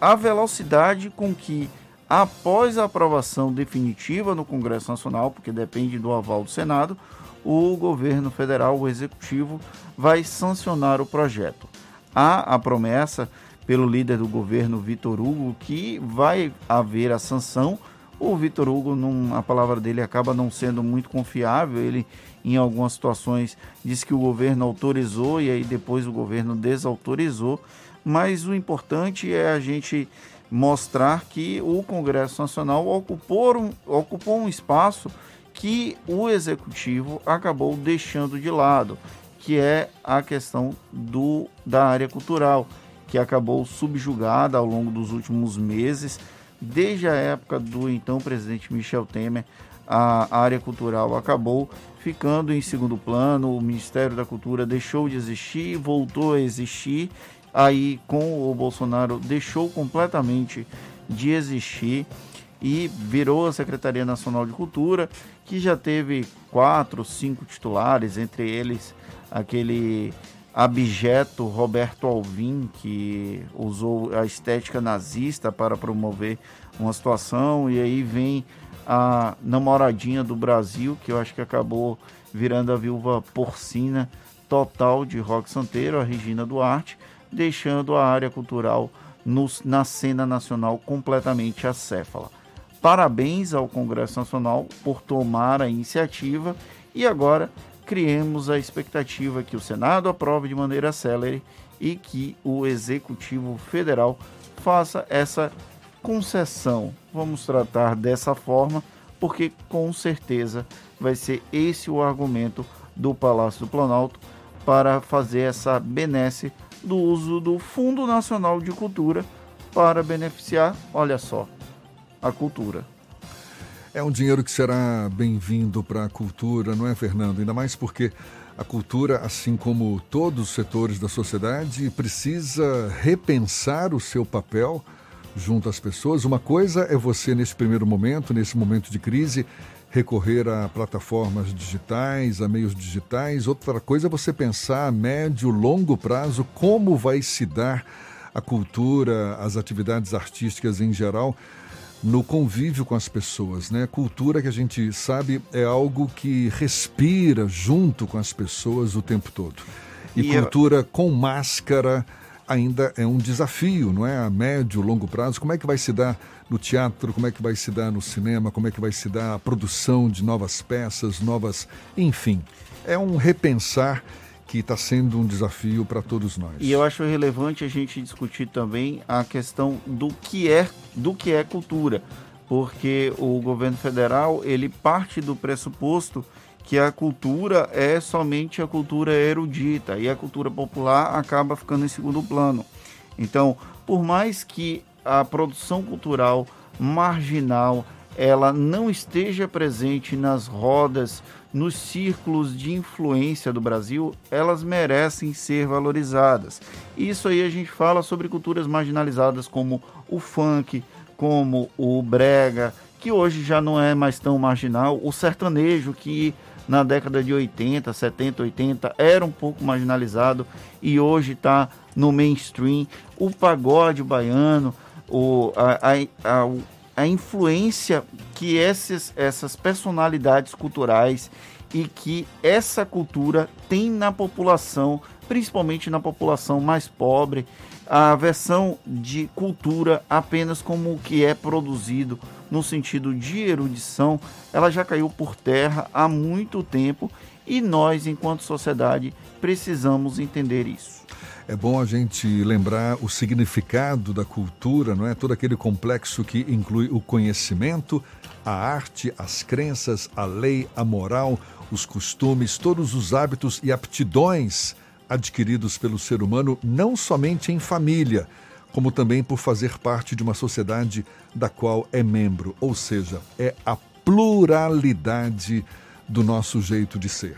a velocidade com que, após a aprovação definitiva no Congresso Nacional, porque depende do aval do Senado, o governo federal, o executivo, vai sancionar o projeto. Há a promessa pelo líder do governo, Vitor Hugo, que vai haver a sanção. O Vitor Hugo, num, a palavra dele acaba não sendo muito confiável. Ele, em algumas situações, disse que o governo autorizou e aí depois o governo desautorizou. Mas o importante é a gente mostrar que o Congresso Nacional ocupou um, ocupou um espaço que o executivo acabou deixando de lado, que é a questão do, da área cultural que acabou subjugada ao longo dos últimos meses. Desde a época do então presidente Michel Temer, a área cultural acabou ficando em segundo plano, o Ministério da Cultura deixou de existir, voltou a existir, aí com o Bolsonaro deixou completamente de existir e virou a Secretaria Nacional de Cultura, que já teve quatro, cinco titulares, entre eles aquele abjeto Roberto Alvim, que usou a estética nazista para promover uma situação, e aí vem a namoradinha do Brasil, que eu acho que acabou virando a viúva porcina total de Rock Santeiro, a Regina Duarte, deixando a área cultural no, na cena nacional completamente acéfala. Parabéns ao Congresso Nacional por tomar a iniciativa e agora criemos a expectativa que o Senado aprove de maneira célere e que o Executivo Federal faça essa concessão. Vamos tratar dessa forma, porque com certeza vai ser esse o argumento do Palácio do Planalto para fazer essa benesse do uso do Fundo Nacional de Cultura para beneficiar, olha só, a cultura. É um dinheiro que será bem-vindo para a cultura, não é, Fernando? Ainda mais porque a cultura, assim como todos os setores da sociedade, precisa repensar o seu papel junto às pessoas. Uma coisa é você, nesse primeiro momento, nesse momento de crise, recorrer a plataformas digitais, a meios digitais. Outra coisa é você pensar a médio, longo prazo como vai se dar a cultura, as atividades artísticas em geral no convívio com as pessoas, né? Cultura que a gente sabe é algo que respira junto com as pessoas o tempo todo. E, e cultura eu... com máscara ainda é um desafio, não é? A médio, longo prazo. Como é que vai se dar no teatro? Como é que vai se dar no cinema? Como é que vai se dar a produção de novas peças, novas, enfim. É um repensar que está sendo um desafio para todos nós. E eu acho relevante a gente discutir também a questão do que é do que é cultura, porque o governo federal ele parte do pressuposto que a cultura é somente a cultura erudita e a cultura popular acaba ficando em segundo plano. Então, por mais que a produção cultural marginal ela não esteja presente nas rodas nos círculos de influência do Brasil, elas merecem ser valorizadas. Isso aí a gente fala sobre culturas marginalizadas como o funk, como o brega, que hoje já não é mais tão marginal, o sertanejo que na década de 80, 70, 80 era um pouco marginalizado e hoje está no mainstream, o pagode baiano, o, a, a, a a influência que essas, essas personalidades culturais e que essa cultura tem na população, principalmente na população mais pobre, a versão de cultura apenas como o que é produzido no sentido de erudição, ela já caiu por terra há muito tempo e nós, enquanto sociedade, precisamos entender isso. É bom a gente lembrar o significado da cultura, não é? Todo aquele complexo que inclui o conhecimento, a arte, as crenças, a lei, a moral, os costumes, todos os hábitos e aptidões adquiridos pelo ser humano, não somente em família, como também por fazer parte de uma sociedade da qual é membro, ou seja, é a pluralidade do nosso jeito de ser.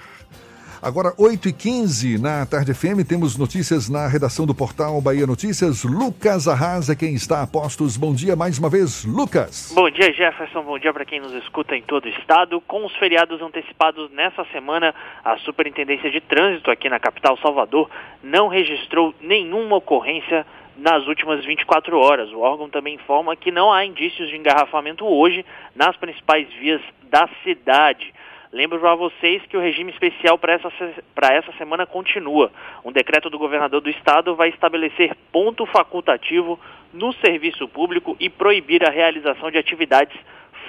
Agora, 8h15 na Tarde FM, temos notícias na redação do portal Bahia Notícias. Lucas Arrasa, quem está a postos. Bom dia mais uma vez, Lucas. Bom dia, Jefferson. Bom dia para quem nos escuta em todo o estado. Com os feriados antecipados nessa semana, a Superintendência de Trânsito aqui na capital Salvador não registrou nenhuma ocorrência nas últimas 24 horas. O órgão também informa que não há indícios de engarrafamento hoje nas principais vias da cidade. Lembro a vocês que o regime especial para essa, essa semana continua. Um decreto do governador do estado vai estabelecer ponto facultativo no serviço público e proibir a realização de atividades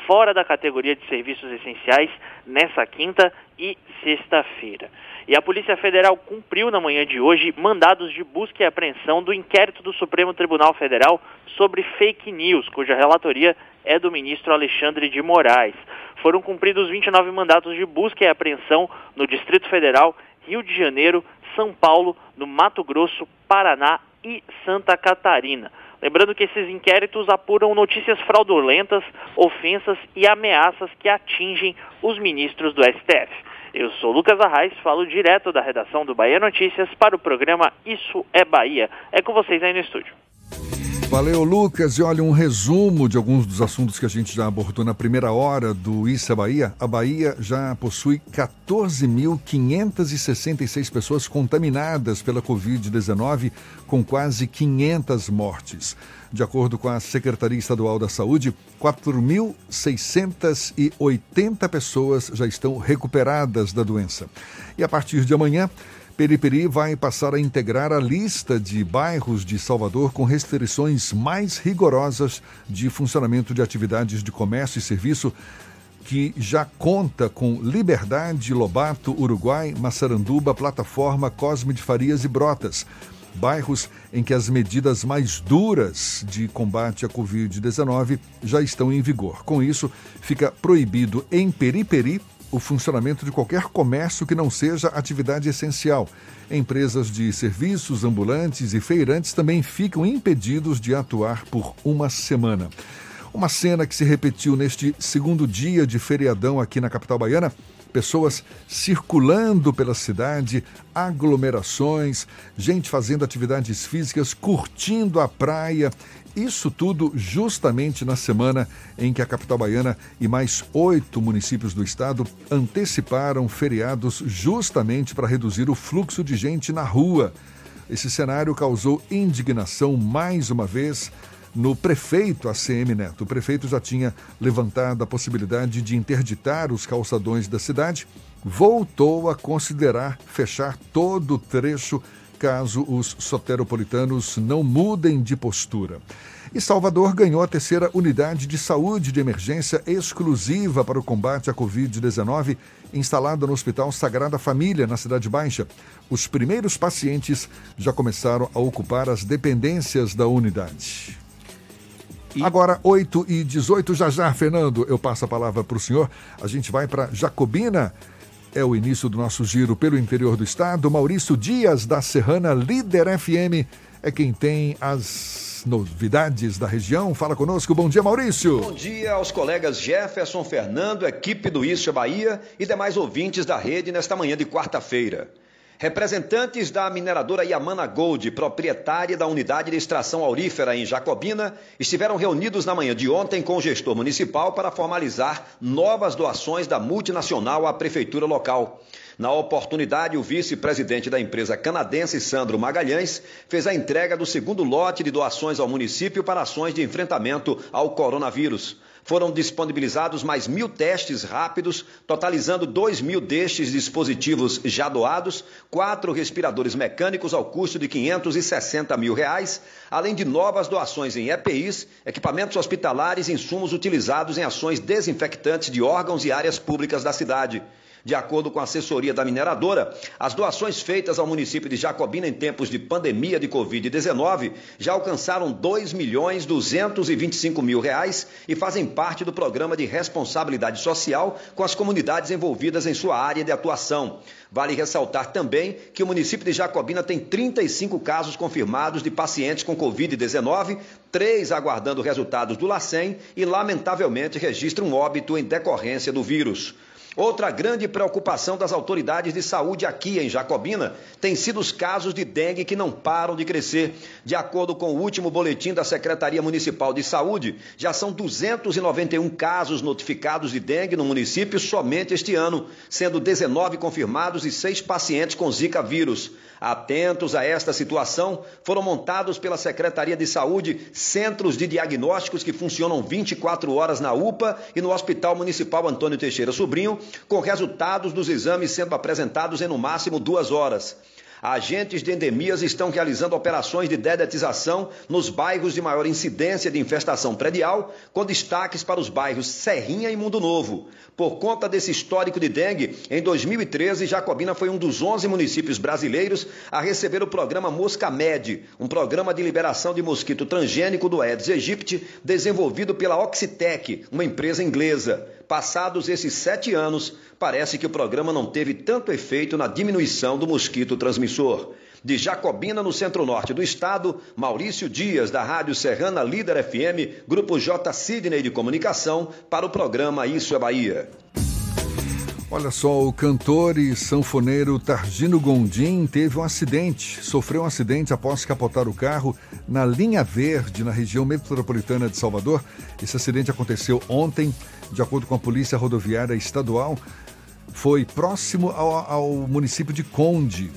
fora da categoria de serviços essenciais nessa quinta e sexta-feira. E a Polícia Federal cumpriu na manhã de hoje mandados de busca e apreensão do inquérito do Supremo Tribunal Federal sobre fake news, cuja relatoria é do ministro Alexandre de Moraes foram cumpridos 29 mandatos de busca e apreensão no Distrito Federal, Rio de Janeiro, São Paulo, no Mato Grosso, Paraná e Santa Catarina. Lembrando que esses inquéritos apuram notícias fraudulentas, ofensas e ameaças que atingem os ministros do STF. Eu sou Lucas Arraes, falo direto da redação do Bahia Notícias para o programa Isso é Bahia. É com vocês aí no estúdio. Valeu, Lucas. E olha, um resumo de alguns dos assuntos que a gente já abordou na primeira hora do Isso é Bahia. A Bahia já possui 14.566 pessoas contaminadas pela Covid-19, com quase 500 mortes. De acordo com a Secretaria Estadual da Saúde, 4.680 pessoas já estão recuperadas da doença. E a partir de amanhã, Periperi vai passar a integrar a lista de bairros de Salvador com restrições mais rigorosas de funcionamento de atividades de comércio e serviço que já conta com Liberdade, Lobato, Uruguai, Massaranduba, Plataforma, Cosme de Farias e Brotas. Bairros em que as medidas mais duras de combate à Covid-19 já estão em vigor. Com isso, fica proibido em Periperi o funcionamento de qualquer comércio que não seja atividade essencial. Empresas de serviços, ambulantes e feirantes também ficam impedidos de atuar por uma semana. Uma cena que se repetiu neste segundo dia de feriadão aqui na capital baiana pessoas circulando pela cidade, aglomerações, gente fazendo atividades físicas, curtindo a praia isso tudo justamente na semana em que a capital baiana e mais oito municípios do estado anteciparam feriados justamente para reduzir o fluxo de gente na rua. Esse cenário causou indignação mais uma vez no prefeito ACM Neto. O prefeito já tinha levantado a possibilidade de interditar os calçadões da cidade, voltou a considerar fechar todo o trecho caso os soteropolitanos não mudem de postura. E Salvador ganhou a terceira unidade de saúde de emergência exclusiva para o combate à Covid-19, instalada no Hospital Sagrada Família, na Cidade Baixa. Os primeiros pacientes já começaram a ocupar as dependências da unidade. Agora, 8 e 18, já já, Fernando, eu passo a palavra para o senhor. A gente vai para Jacobina. É o início do nosso giro pelo interior do estado. Maurício Dias, da Serrana Líder FM, é quem tem as novidades da região. Fala conosco. Bom dia, Maurício. Bom dia aos colegas Jefferson, Fernando, equipe do Isso é Bahia e demais ouvintes da rede nesta manhã de quarta-feira. Representantes da mineradora Yamana Gold, proprietária da unidade de extração aurífera em Jacobina, estiveram reunidos na manhã de ontem com o gestor municipal para formalizar novas doações da multinacional à prefeitura local. Na oportunidade, o vice-presidente da empresa canadense, Sandro Magalhães, fez a entrega do segundo lote de doações ao município para ações de enfrentamento ao coronavírus foram disponibilizados mais mil testes rápidos, totalizando 2 mil destes dispositivos já doados, quatro respiradores mecânicos ao custo de 560 mil reais, além de novas doações em EPIs, equipamentos hospitalares e insumos utilizados em ações desinfectantes de órgãos e áreas públicas da cidade. De acordo com a assessoria da mineradora, as doações feitas ao município de Jacobina em tempos de pandemia de Covid-19 já alcançaram 2 milhões 225 mil reais e fazem parte do programa de responsabilidade social com as comunidades envolvidas em sua área de atuação. Vale ressaltar também que o município de Jacobina tem 35 casos confirmados de pacientes com Covid-19, três aguardando resultados do LACEN e, lamentavelmente, registra um óbito em decorrência do vírus. Outra grande preocupação das autoridades de saúde aqui em Jacobina tem sido os casos de dengue que não param de crescer. De acordo com o último boletim da Secretaria Municipal de Saúde, já são 291 casos notificados de dengue no município somente este ano, sendo 19 confirmados e 6 pacientes com Zika vírus. Atentos a esta situação, foram montados pela Secretaria de Saúde centros de diagnósticos que funcionam 24 horas na UPA e no Hospital Municipal Antônio Teixeira Sobrinho, com resultados dos exames sendo apresentados em no máximo duas horas. Agentes de endemias estão realizando operações de dedetização nos bairros de maior incidência de infestação predial, com destaques para os bairros Serrinha e Mundo Novo. Por conta desse histórico de dengue, em 2013, Jacobina foi um dos 11 municípios brasileiros a receber o programa Mosca Med, um programa de liberação de mosquito transgênico do Aedes aegypti, desenvolvido pela Oxitec, uma empresa inglesa. Passados esses sete anos, parece que o programa não teve tanto efeito na diminuição do mosquito transmissor. De Jacobina, no centro-norte do estado, Maurício Dias, da Rádio Serrana Líder FM, Grupo J. Sidney de Comunicação, para o programa Isso é Bahia. Olha só, o cantor e sanfoneiro Targino Gondim teve um acidente. Sofreu um acidente após capotar o carro na linha verde, na região metropolitana de Salvador. Esse acidente aconteceu ontem de acordo com a Polícia Rodoviária Estadual, foi próximo ao, ao município de Conde.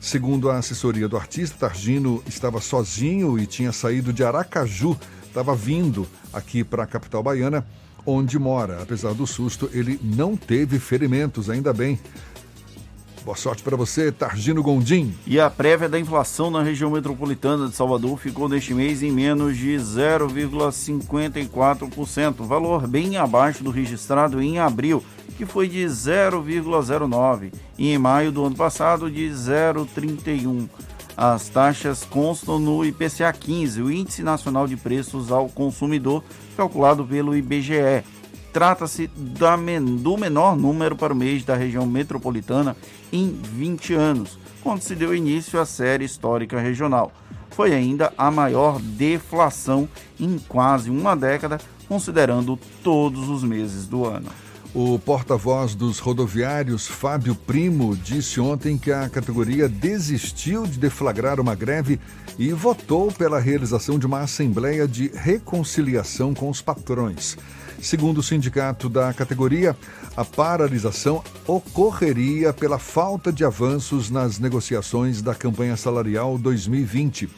Segundo a assessoria do artista, Targino estava sozinho e tinha saído de Aracaju, estava vindo aqui para a capital baiana, onde mora. Apesar do susto, ele não teve ferimentos, ainda bem. Boa sorte para você, Targino Gondim. E a prévia da inflação na região metropolitana de Salvador ficou neste mês em menos de 0,54%, valor bem abaixo do registrado em abril, que foi de 0,09%, e em maio do ano passado de 0,31%. As taxas constam no IPCA 15, o Índice Nacional de Preços ao Consumidor, calculado pelo IBGE Trata-se do menor número para o mês da região metropolitana em 20 anos, quando se deu início à série histórica regional. Foi ainda a maior deflação em quase uma década, considerando todos os meses do ano. O porta-voz dos rodoviários, Fábio Primo, disse ontem que a categoria desistiu de deflagrar uma greve e votou pela realização de uma assembleia de reconciliação com os patrões. Segundo o sindicato da categoria, a paralisação ocorreria pela falta de avanços nas negociações da campanha salarial 2020.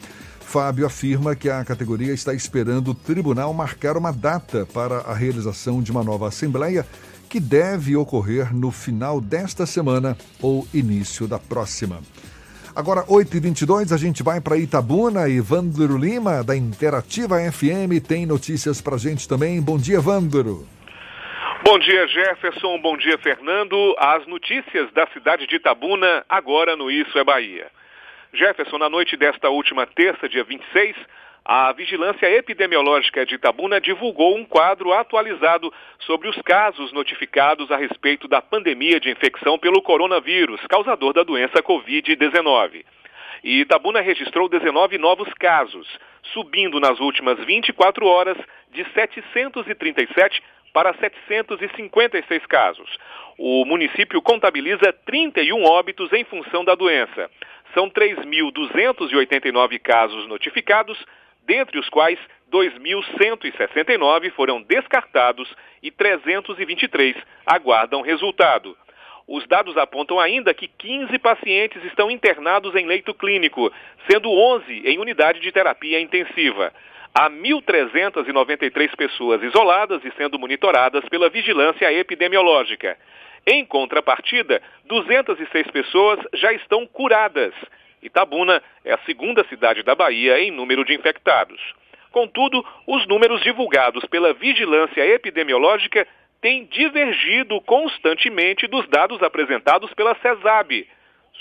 Fábio afirma que a categoria está esperando o tribunal marcar uma data para a realização de uma nova assembleia que deve ocorrer no final desta semana ou início da próxima. Agora, 8h22, a gente vai para Itabuna. Evandro Lima, da Interativa FM, tem notícias para a gente também. Bom dia, Evandro. Bom dia, Jefferson. Bom dia, Fernando. As notícias da cidade de Itabuna, agora no Isso é Bahia. Jefferson, na noite desta última terça, dia 26, a Vigilância Epidemiológica de Itabuna divulgou um quadro atualizado sobre os casos notificados a respeito da pandemia de infecção pelo coronavírus, causador da doença Covid-19. E Itabuna registrou 19 novos casos, subindo nas últimas 24 horas de 737 para 756 casos. O município contabiliza 31 óbitos em função da doença. São 3.289 casos notificados, dentre os quais 2.169 foram descartados e 323 aguardam resultado. Os dados apontam ainda que 15 pacientes estão internados em leito clínico, sendo 11 em unidade de terapia intensiva. Há 1.393 pessoas isoladas e sendo monitoradas pela vigilância epidemiológica. Em contrapartida, 206 pessoas já estão curadas. Itabuna é a segunda cidade da Bahia em número de infectados. Contudo, os números divulgados pela vigilância epidemiológica têm divergido constantemente dos dados apresentados pela CESAB.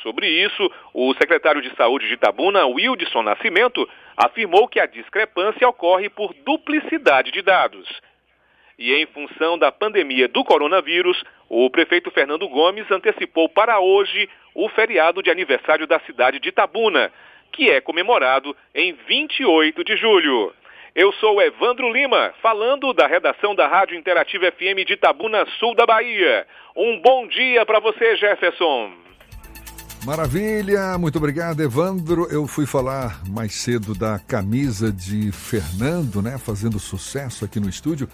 Sobre isso, o secretário de Saúde de Itabuna, Wildson Nascimento, afirmou que a discrepância ocorre por duplicidade de dados. E em função da pandemia do coronavírus, o prefeito Fernando Gomes antecipou para hoje o feriado de aniversário da cidade de Itabuna, que é comemorado em 28 de julho. Eu sou Evandro Lima, falando da redação da Rádio Interativa FM de Itabuna, sul da Bahia. Um bom dia para você, Jefferson. Maravilha, muito obrigado, Evandro. Eu fui falar mais cedo da camisa de Fernando, né, fazendo sucesso aqui no estúdio.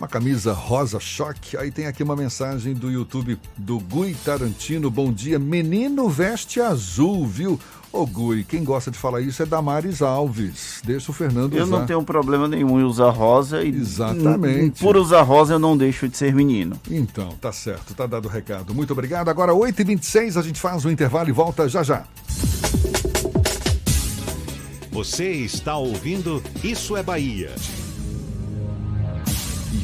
Uma camisa rosa choque. Aí tem aqui uma mensagem do YouTube do Gui Tarantino. Bom dia, menino veste azul, viu? Ô Gui, quem gosta de falar isso é Damares Alves. Deixa o Fernando eu usar. Eu não tenho problema nenhum em usar rosa. E Exatamente. Por usar rosa eu não deixo de ser menino. Então, tá certo, tá dado o recado. Muito obrigado. Agora, 8h26, a gente faz o intervalo e volta já já. Você está ouvindo Isso é Bahia.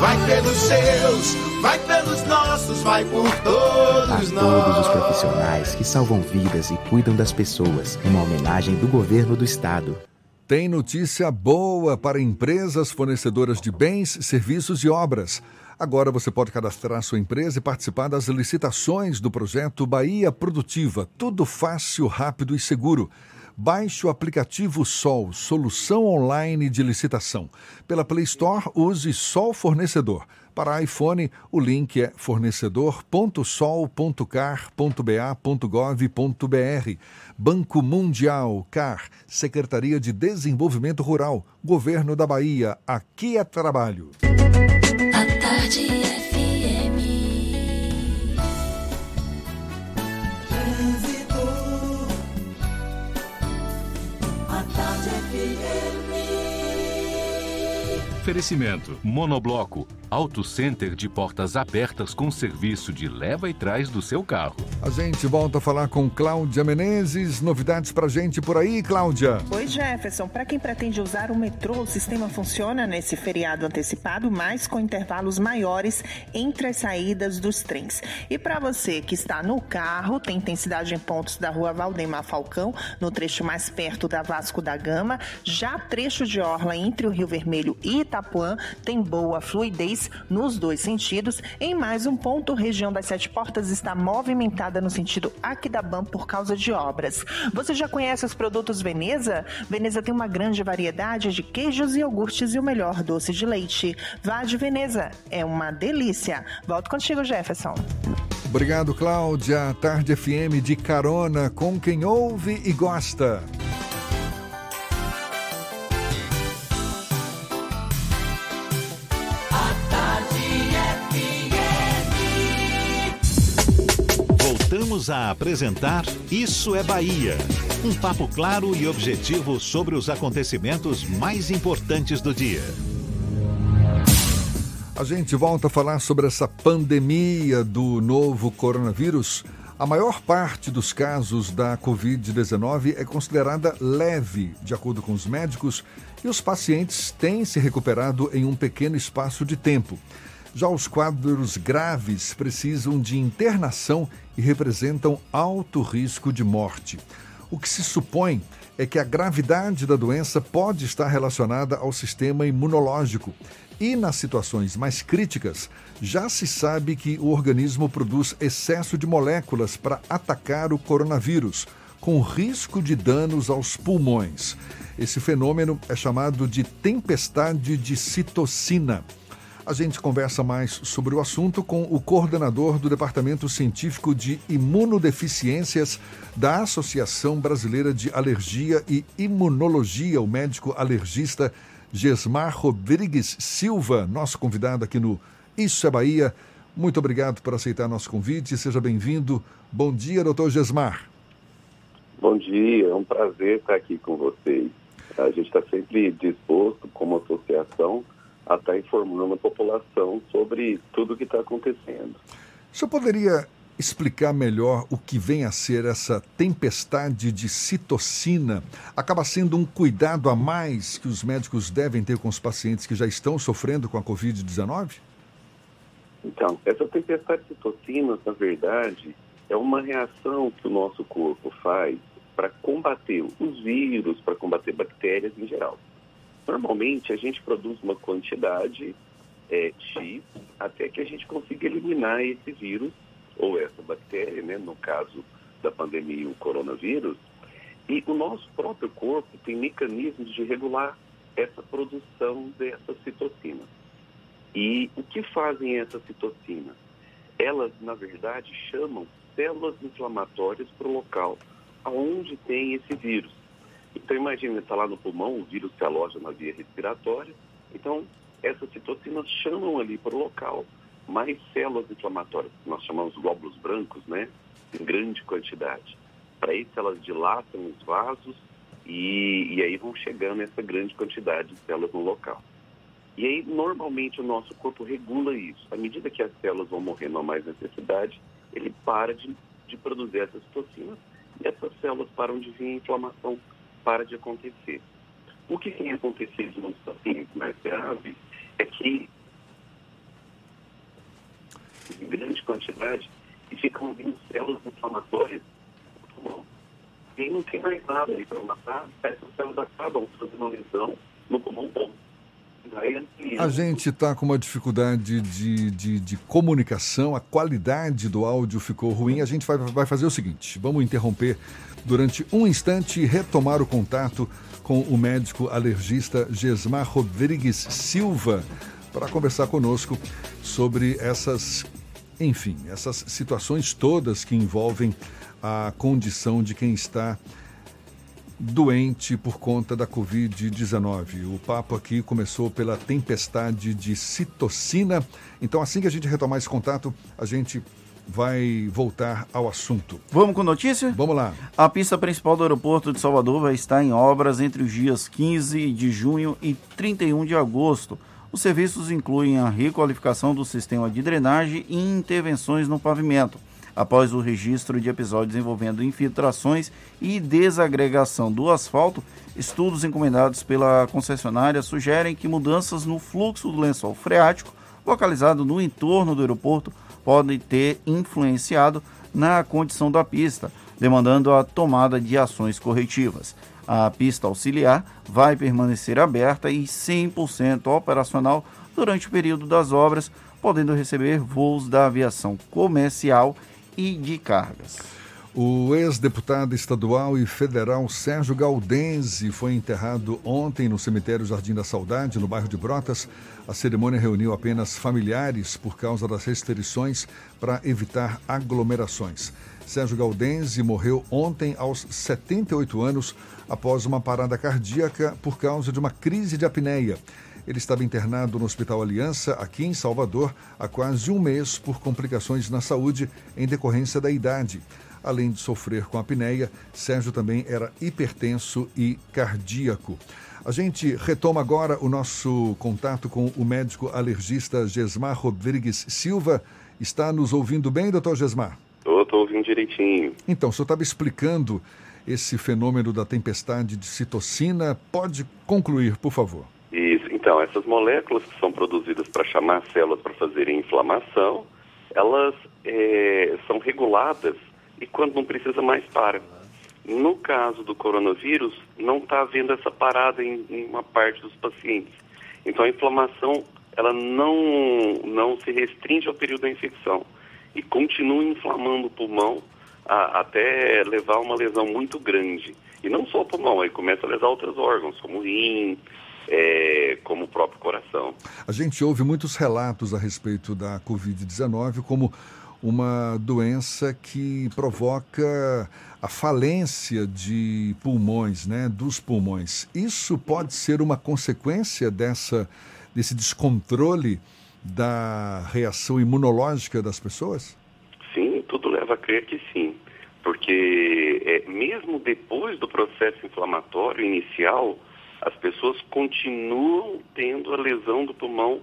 Vai pelos seus, vai pelos nossos, vai por todos a nós. todos os profissionais que salvam vidas e cuidam das pessoas, uma homenagem do governo do estado. Tem notícia boa para empresas fornecedoras de bens, serviços e obras. Agora você pode cadastrar sua empresa e participar das licitações do projeto Bahia Produtiva. Tudo fácil, rápido e seguro. Baixe o aplicativo Sol, solução online de licitação. Pela Play Store, use Sol Fornecedor. Para iPhone, o link é fornecedor.sol.car.ba.gov.br. Banco Mundial, CAR, Secretaria de Desenvolvimento Rural, Governo da Bahia. Aqui é trabalho. Tarde FM. Oferecimento: Monobloco, Auto Center de portas abertas com serviço de leva e trás do seu carro. A gente volta a falar com Cláudia Menezes. Novidades pra gente por aí, Cláudia? Oi, Jefferson. Para quem pretende usar o metrô, o sistema funciona nesse feriado antecipado, mas com intervalos maiores entre as saídas dos trens. E para você que está no carro, tem intensidade em pontos da rua Valdemar Falcão, no trecho mais perto da Vasco da Gama. Já trecho de orla entre o Rio Vermelho e Itapuã tem boa fluidez nos dois sentidos. Em mais um ponto, região das Sete Portas está movimentada no sentido Aquidabam por causa de obras. Você já conhece os produtos Veneza? Veneza tem uma grande variedade de queijos e iogurtes e o melhor doce de leite. Vá de Veneza, é uma delícia. Volto contigo, Jefferson. Obrigado, Cláudia. Tarde FM de carona com quem ouve e gosta. Voltamos a apresentar Isso é Bahia. Um papo claro e objetivo sobre os acontecimentos mais importantes do dia. A gente volta a falar sobre essa pandemia do novo coronavírus. A maior parte dos casos da Covid-19 é considerada leve, de acordo com os médicos, e os pacientes têm se recuperado em um pequeno espaço de tempo. Já os quadros graves precisam de internação e representam alto risco de morte. O que se supõe é que a gravidade da doença pode estar relacionada ao sistema imunológico. E nas situações mais críticas, já se sabe que o organismo produz excesso de moléculas para atacar o coronavírus, com risco de danos aos pulmões. Esse fenômeno é chamado de tempestade de citocina. A gente conversa mais sobre o assunto com o coordenador do Departamento Científico de Imunodeficiências da Associação Brasileira de Alergia e Imunologia, o médico alergista Gesmar Rodrigues Silva, nosso convidado aqui no Isso é Bahia. Muito obrigado por aceitar nosso convite. Seja bem-vindo. Bom dia, doutor Gesmar. Bom dia, é um prazer estar aqui com vocês. A gente está sempre disposto, como associação, a estar informando a população sobre tudo o que está acontecendo. O senhor poderia explicar melhor o que vem a ser essa tempestade de citocina? Acaba sendo um cuidado a mais que os médicos devem ter com os pacientes que já estão sofrendo com a Covid-19? Então, essa tempestade de citocina, na verdade, é uma reação que o nosso corpo faz para combater os vírus, para combater bactérias em geral. Normalmente a gente produz uma quantidade é, X até que a gente consiga eliminar esse vírus ou essa bactéria, né, no caso da pandemia, o coronavírus, e o nosso próprio corpo tem mecanismos de regular essa produção dessa citocina. E o que fazem essas citocinas? Elas, na verdade, chamam células inflamatórias para o local aonde tem esse vírus. Então, imagine, está lá no pulmão, o vírus se aloja na via respiratória. Então, essas citocinas chamam ali para o local mais células inflamatórias, que nós chamamos glóbulos brancos, né? Em grande quantidade. Para isso, elas dilatam os vasos e, e aí vão chegando essa grande quantidade de células no local. E aí, normalmente, o nosso corpo regula isso. À medida que as células vão morrendo a mais necessidade, ele para de, de produzir essas toxinas e essas células param de vir, a inflamação para de acontecer. O que tem acontecido nos pacientes mais graves é que, em grande quantidade, ficam vindo células inflamatórias no pulmão. E não tem mais nada aí para matar, essas células acabam fazendo lesão no pulmão bom. A gente está com uma dificuldade de, de, de, comunicação, a qualidade do áudio ficou ruim. A gente vai, vai fazer o seguinte: vamos interromper durante um instante e retomar o contato com o médico alergista Gesmar Rodrigues Silva para conversar conosco sobre essas, enfim, essas situações todas que envolvem a condição de quem está doente por conta da Covid-19. O papo aqui começou pela tempestade de citocina. Então, assim que a gente retomar esse contato, a gente vai voltar ao assunto. Vamos com notícia? Vamos lá. A pista principal do aeroporto de Salvador vai estar em obras entre os dias 15 de junho e 31 de agosto. Os serviços incluem a requalificação do sistema de drenagem e intervenções no pavimento. Após o registro de episódios envolvendo infiltrações e desagregação do asfalto, estudos encomendados pela concessionária sugerem que mudanças no fluxo do lençol freático, localizado no entorno do aeroporto, podem ter influenciado na condição da pista, demandando a tomada de ações corretivas. A pista auxiliar vai permanecer aberta e 100% operacional durante o período das obras, podendo receber voos da aviação comercial e de cargas. O ex-deputado estadual e federal Sérgio Galdense foi enterrado ontem no cemitério Jardim da Saudade, no bairro de Brotas. A cerimônia reuniu apenas familiares por causa das restrições para evitar aglomerações. Sérgio Galdense morreu ontem aos 78 anos após uma parada cardíaca por causa de uma crise de apneia. Ele estava internado no Hospital Aliança, aqui em Salvador, há quase um mês por complicações na saúde em decorrência da idade. Além de sofrer com apneia, Sérgio também era hipertenso e cardíaco. A gente retoma agora o nosso contato com o médico alergista Gesmar Rodrigues Silva. Está nos ouvindo bem, doutor Gesmar? Estou ouvindo direitinho. Então, o senhor estava explicando esse fenômeno da tempestade de citocina. Pode concluir, por favor. Então, essas moléculas que são produzidas para chamar células para fazerem inflamação, elas é, são reguladas e quando não precisa mais para. No caso do coronavírus, não está havendo essa parada em, em, uma parte dos pacientes. Então, a inflamação ela não, não se restringe ao período da infecção e continua inflamando o pulmão a, até levar uma lesão muito grande. E não só o pulmão, aí começa a lesar outros órgãos, como o rim, é, como o próprio coração. A gente ouve muitos relatos a respeito da Covid-19 como uma doença que provoca a falência de pulmões, né, dos pulmões. Isso pode ser uma consequência dessa, desse descontrole da reação imunológica das pessoas? Sim, tudo leva a crer que sim. Porque é, mesmo depois do processo inflamatório inicial, as pessoas continuam tendo a lesão do pulmão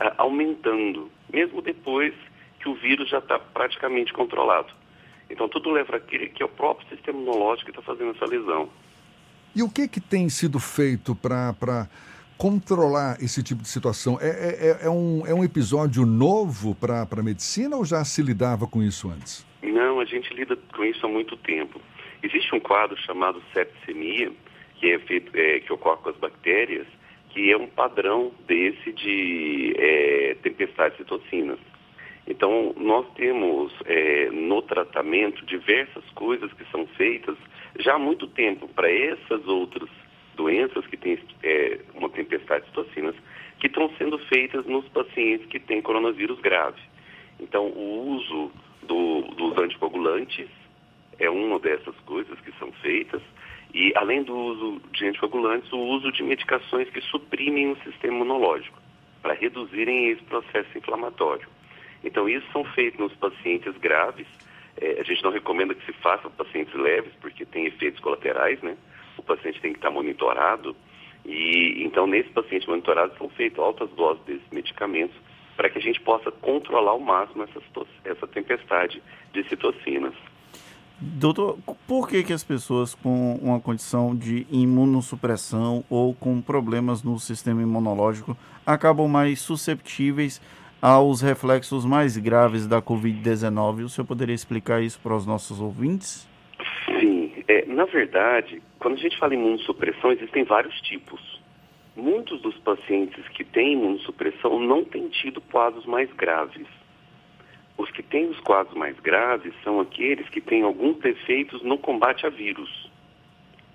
ah, aumentando, mesmo depois que o vírus já está praticamente controlado. Então, tudo leva a crer que é o próprio sistema imunológico que está fazendo essa lesão. E o que, que tem sido feito para controlar esse tipo de situação? É, é, é, é um, é um episódio novo para a medicina ou já se lidava com isso antes? Não, a gente lida com isso há muito tempo. Existe um quadro chamado septicemia, que é feito, é, que ocorre com as bactérias, que é um padrão desse de é, de citocinas. Então, nós temos é, no tratamento diversas coisas que são feitas já há muito tempo para essas outras doenças que têm é, uma tempestade de citocinas, que estão sendo feitas nos pacientes que têm coronavírus grave. Então, o uso do, dos anticoagulantes é uma dessas coisas que são feitas. E, além do uso de anticoagulantes, o uso de medicações que suprimem o sistema imunológico, para reduzirem esse processo inflamatório. Então, isso são feitos nos pacientes graves. É, a gente não recomenda que se faça pacientes leves, porque tem efeitos colaterais, né? O paciente tem que estar monitorado. E, então, nesse paciente monitorado, são feitas altas doses desses medicamentos para que a gente possa controlar ao máximo essa, essa tempestade de citocinas. Doutor, por que, que as pessoas com uma condição de imunossupressão ou com problemas no sistema imunológico acabam mais susceptíveis aos reflexos mais graves da Covid-19? O senhor poderia explicar isso para os nossos ouvintes? Sim. É, na verdade, quando a gente fala em imunossupressão, existem vários tipos. Muitos dos pacientes que têm imunossupressão não têm tido quadros mais graves. Os que têm os quadros mais graves são aqueles que têm alguns defeitos no combate a vírus.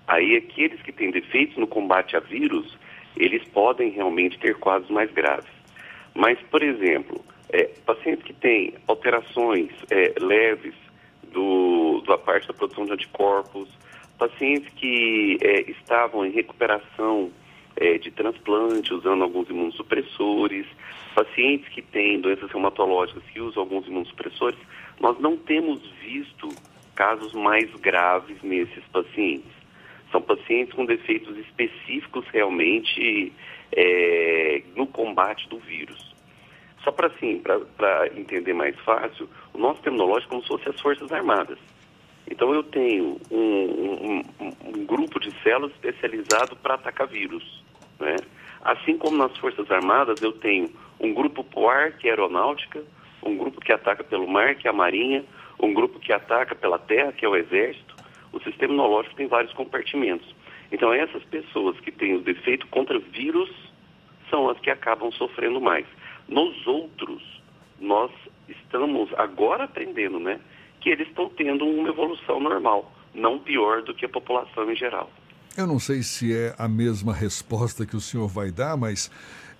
Aí, aqueles que têm defeitos no combate a vírus, eles podem realmente ter quadros mais graves. Mas, por exemplo, é, pacientes que têm alterações é, leves do, da parte da produção de anticorpos, pacientes que é, estavam em recuperação é, de transplante, usando alguns imunossupressores, pacientes que têm doenças reumatológicas que usam alguns imunossupressores, nós não temos visto casos mais graves nesses pacientes. São pacientes com defeitos específicos realmente é, no combate do vírus. Só para assim, entender mais fácil, o nosso terminológico é como se fosse as Forças Armadas. Então eu tenho um, um, um grupo de células especializado para atacar vírus. Né? Assim como nas Forças Armadas eu tenho um grupo por ar, que é aeronáutica, um grupo que ataca pelo mar, que é a marinha, um grupo que ataca pela terra, que é o exército. O sistema imunológico tem vários compartimentos. Então essas pessoas que têm o defeito contra vírus são as que acabam sofrendo mais. Nos outros, nós estamos agora aprendendo, né, que eles estão tendo uma evolução normal, não pior do que a população em geral. Eu não sei se é a mesma resposta que o senhor vai dar, mas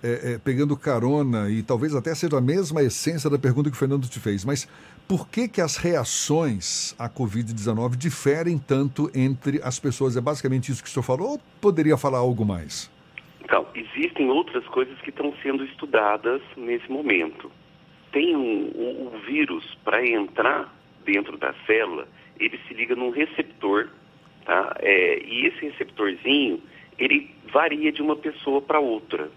é, é, pegando carona e talvez até seja a mesma essência da pergunta que o Fernando te fez, mas por que, que as reações à Covid-19 diferem tanto entre as pessoas? É basicamente isso que o senhor falou ou poderia falar algo mais? Então, existem outras coisas que estão sendo estudadas nesse momento. Tem um, um, um vírus, para entrar dentro da célula, ele se liga num receptor, tá? É, e esse receptorzinho, ele varia de uma pessoa para outra.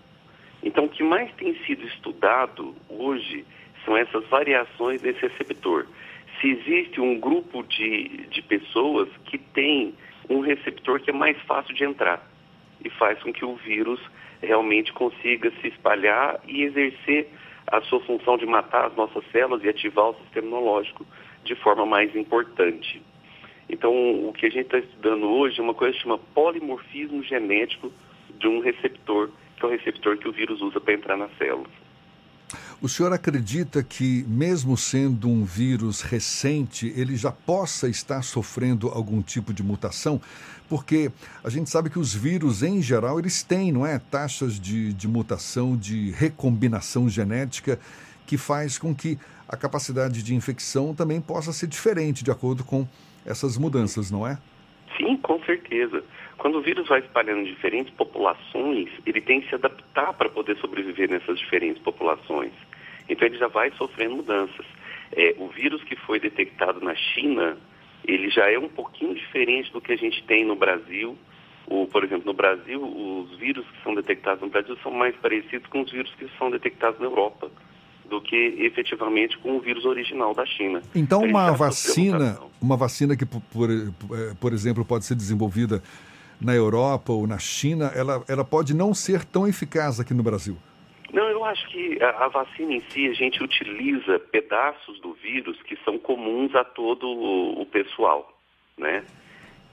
Então, o que mais tem sido estudado hoje são essas variações desse receptor. Se existe um grupo de, de pessoas que tem um receptor que é mais fácil de entrar e faz com que o vírus realmente consiga se espalhar e exercer a sua função de matar as nossas células e ativar o sistema imunológico de forma mais importante. Então, o que a gente está estudando hoje é uma coisa que chama polimorfismo genético de um receptor, que é o receptor que o vírus usa para entrar nas células. O senhor acredita que, mesmo sendo um vírus recente, ele já possa estar sofrendo algum tipo de mutação? Porque a gente sabe que os vírus, em geral, eles têm, não é? Taxas de, de mutação, de recombinação genética, que faz com que a capacidade de infecção também possa ser diferente de acordo com essas mudanças, não é? Sim, com certeza. Quando o vírus vai espalhando em diferentes populações, ele tem que se adaptar para poder sobreviver nessas diferentes populações. Então ele já vai sofrendo mudanças. É, o vírus que foi detectado na China, ele já é um pouquinho diferente do que a gente tem no Brasil. O, por exemplo, no Brasil, os vírus que são detectados no Brasil são mais parecidos com os vírus que são detectados na Europa do que efetivamente com o vírus original da China. Então, uma vacina, uma vacina que, por, por, por exemplo, pode ser desenvolvida na Europa ou na China, ela, ela pode não ser tão eficaz aqui no Brasil. Não, eu acho que a, vacina em si, a gente utiliza pedaços do vírus que são comuns a todo o, o pessoal, né?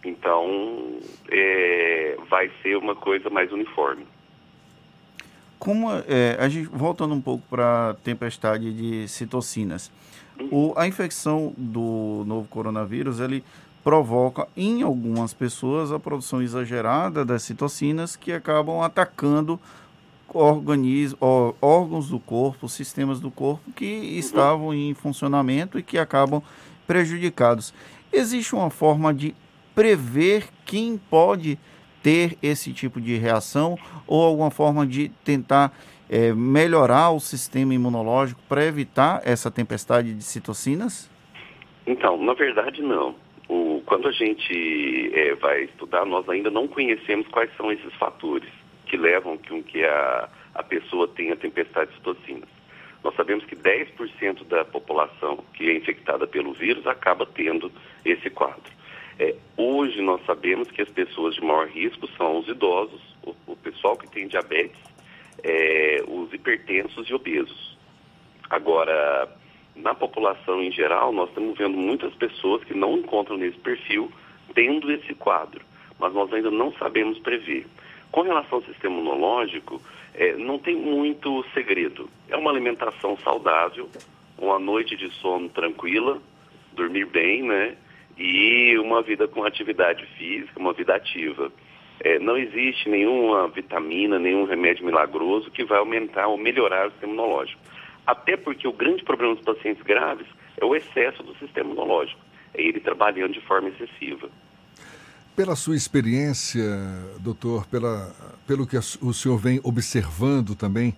Então, é, vai ser uma coisa mais uniforme. Como é, a gente voltando um pouco para a tempestade de citocinas, o, a infecção do novo coronavírus ele provoca em algumas pessoas a produção exagerada das citocinas que acabam atacando organismos, órgãos do corpo, sistemas do corpo que estavam em funcionamento e que acabam prejudicados. Existe uma forma de prever quem pode ter esse tipo de reação ou alguma forma de tentar é, melhorar o sistema imunológico para evitar essa tempestade de citocinas? Então, na verdade, não. O, quando a gente é, vai estudar, nós ainda não conhecemos quais são esses fatores que levam com que a, a pessoa tenha tempestade de citocinas. Nós sabemos que 10% da população que é infectada pelo vírus acaba tendo esse quadro. É, hoje nós sabemos que as pessoas de maior risco são os idosos, o, o pessoal que tem diabetes, é, os hipertensos e obesos. Agora, na população em geral, nós estamos vendo muitas pessoas que não encontram nesse perfil tendo esse quadro, mas nós ainda não sabemos prever. Com relação ao sistema imunológico, é, não tem muito segredo. É uma alimentação saudável, uma noite de sono tranquila, dormir bem, né? E uma vida com atividade física, uma vida ativa. É, não existe nenhuma vitamina, nenhum remédio milagroso que vai aumentar ou melhorar o sistema imunológico. Até porque o grande problema dos pacientes graves é o excesso do sistema imunológico, é ele trabalhando de forma excessiva. Pela sua experiência, doutor, pela, pelo que o senhor vem observando também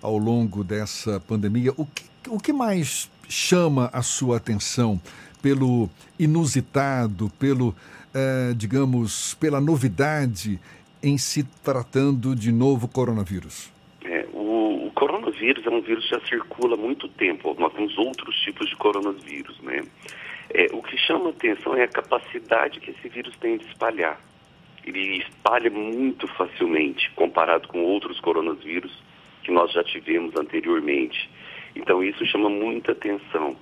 ao longo dessa pandemia, o que, o que mais chama a sua atenção pelo inusitado, pelo eh, digamos, pela novidade em se tratando de novo coronavírus? É, o, o coronavírus é um vírus que já circula há muito tempo. Nós temos outros tipos de coronavírus, né? É, o que chama atenção é a capacidade que esse vírus tem de espalhar. Ele espalha muito facilmente comparado com outros coronavírus que nós já tivemos anteriormente. Então isso chama muita atenção.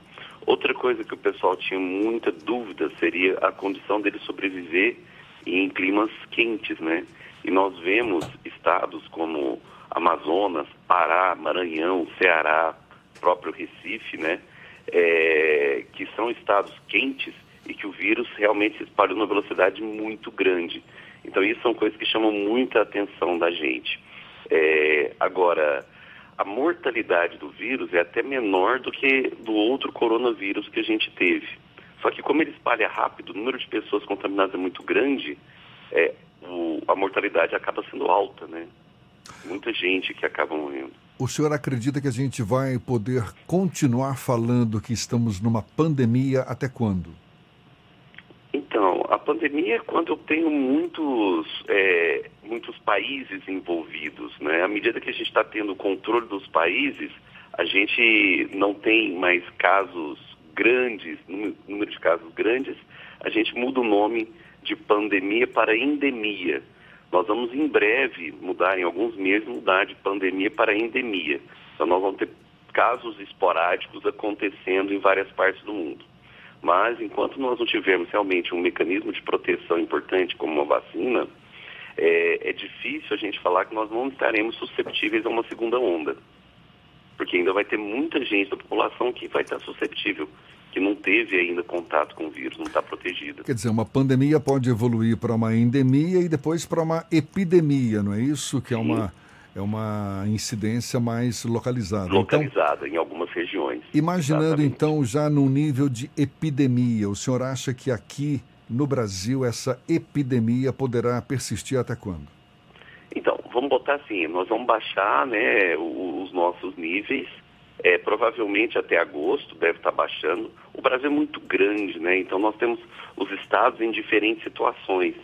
Outra coisa que o pessoal tinha muita dúvida seria a condição dele sobreviver em climas quentes, né? E nós vemos estados como Amazonas, Pará, Maranhão, Ceará, próprio Recife, né? É, que são estados quentes e que o vírus realmente se espalhou numa velocidade muito grande. Então, isso são coisas que chamam muita atenção da gente. É, agora, a mortalidade do vírus é até menor do que do outro coronavírus que a gente teve. Só que como ele espalha rápido, o número de pessoas contaminadas é muito grande, é, o, a mortalidade acaba sendo alta, né? Muita gente que acaba morrendo. O senhor acredita que a gente vai poder continuar falando que estamos numa pandemia até quando? Pandemia quando eu tenho muitos, é, muitos países envolvidos, né? À medida que a gente está tendo controle dos países, a gente não tem mais casos grandes, número de casos grandes, a gente muda o nome de pandemia para endemia. Nós vamos em breve mudar, em alguns meses, mudar de pandemia para endemia. Então nós vamos ter casos esporádicos acontecendo em várias partes do mundo. Mas enquanto nós não tivermos realmente um mecanismo de proteção importante como uma vacina, é, é difícil a gente falar que nós não estaremos susceptíveis a uma segunda onda. Porque ainda vai ter muita gente da população que vai estar suscetível, que não teve ainda contato com o vírus, não está protegida. Quer dizer, uma pandemia pode evoluir para uma endemia e depois para uma epidemia, não é isso? Que é uma, é uma incidência mais localizada. Então, Localizada em algumas regiões. Imaginando Exatamente. então já no nível de epidemia, o senhor acha que aqui no Brasil essa epidemia poderá persistir até quando? Então, vamos botar assim, nós vamos baixar né, os nossos níveis, é, provavelmente até agosto deve estar baixando. O Brasil é muito grande, né? Então nós temos os estados em diferentes situações.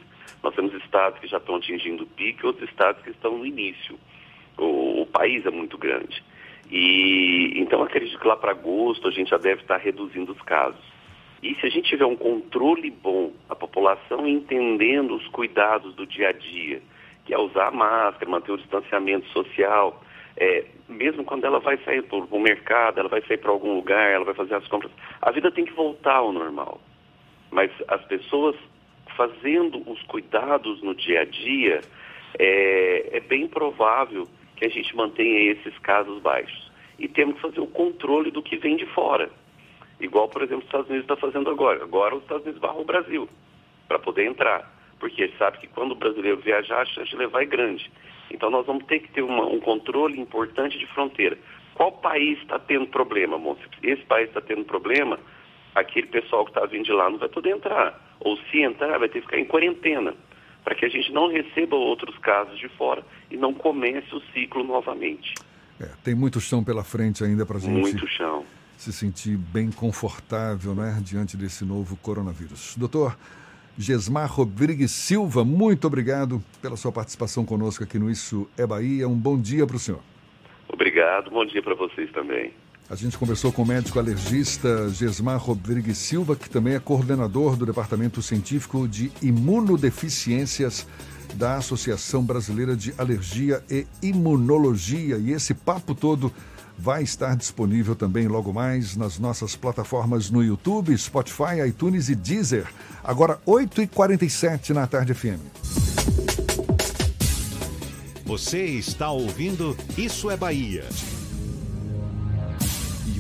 Nós temos estados que já estão atingindo o pico e outros estados que estão no início. O, o país é muito grande. E então acredito que lá para agosto a gente já deve estar reduzindo os casos. E se a gente tiver um controle bom, a população entendendo os cuidados do dia a dia, que é usar a máscara, manter o distanciamento social, é, mesmo quando ela vai sair para o mercado, ela vai sair para algum lugar, ela vai fazer as compras, a vida tem que voltar ao normal. Mas as pessoas fazendo os cuidados no dia a dia, é, é bem provável que a gente mantenha esses casos baixos. E temos que fazer o controle do que vem de fora. Igual, por exemplo, os Estados Unidos está fazendo agora. Agora os Estados Unidos barram o Brasil para poder entrar. Porque ele sabe que quando o brasileiro viajar, a chance de levar é grande. Então nós vamos ter que ter uma- um controle importante de fronteira. Qual país está tendo problema, moço? Se esse país está tendo problema, aquele pessoal que está vindo de lá não vai poder entrar. Ou se entrar, vai ter que ficar em quarentena. Para que a gente não receba outros casos de fora e não comece o ciclo novamente. É, tem muito chão pela frente ainda para a gente Muito chão. se sentir bem confortável né, diante desse novo coronavírus. Doutor Gesmar Rodrigues Silva, muito obrigado pela sua participação conosco aqui no Isso é Bahia. Um bom dia para o senhor. Obrigado, bom dia para vocês também. A gente conversou com o médico alergista Gesmar Rodrigues Silva, que também é coordenador do Departamento Científico de Imunodeficiências da Associação Brasileira de Alergia e Imunologia. E esse papo todo vai estar disponível também logo mais nas nossas plataformas no YouTube, Spotify, iTunes e Deezer. Agora, 8h47 na Tarde FM. Você está ouvindo Isso é Bahia.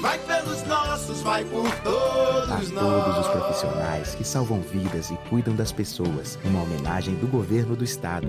vai pelos nossos, vai por todos A nós. todos os profissionais que salvam vidas e cuidam das pessoas, uma homenagem do governo do estado.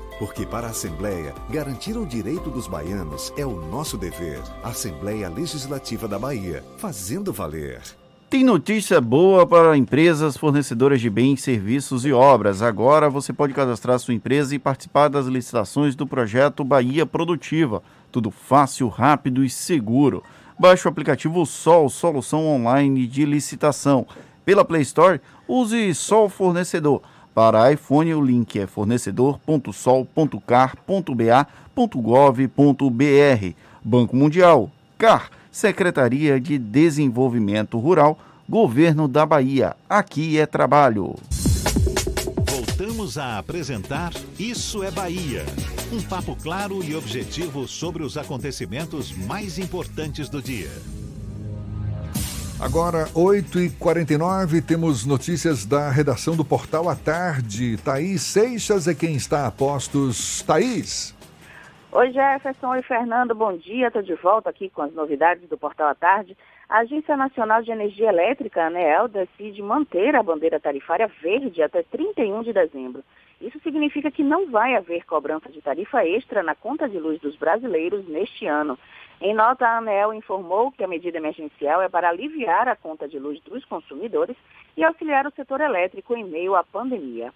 Porque para a Assembleia, garantir o direito dos baianos é o nosso dever. Assembleia Legislativa da Bahia, fazendo valer. Tem notícia boa para empresas fornecedoras de bens, serviços e obras. Agora você pode cadastrar sua empresa e participar das licitações do projeto Bahia Produtiva. Tudo fácil, rápido e seguro. Baixe o aplicativo Sol, solução online de licitação. Pela Play Store, use Sol Fornecedor. Para iPhone, o link é fornecedor.sol.car.ba.gov.br. Banco Mundial, CAR, Secretaria de Desenvolvimento Rural, Governo da Bahia. Aqui é trabalho. Voltamos a apresentar Isso é Bahia. Um papo claro e objetivo sobre os acontecimentos mais importantes do dia. Agora, 8h49, temos notícias da redação do Portal à Tarde. Thaís Seixas é quem está a postos. Thaís. Oi, Jefferson. Oi, Fernando. Bom dia. Estou de volta aqui com as novidades do Portal à Tarde. A Agência Nacional de Energia Elétrica, ANEEL, decide manter a bandeira tarifária verde até 31 de dezembro. Isso significa que não vai haver cobrança de tarifa extra na conta de luz dos brasileiros neste ano. Em nota, a ANEEL informou que a medida emergencial é para aliviar a conta de luz dos consumidores e auxiliar o setor elétrico em meio à pandemia.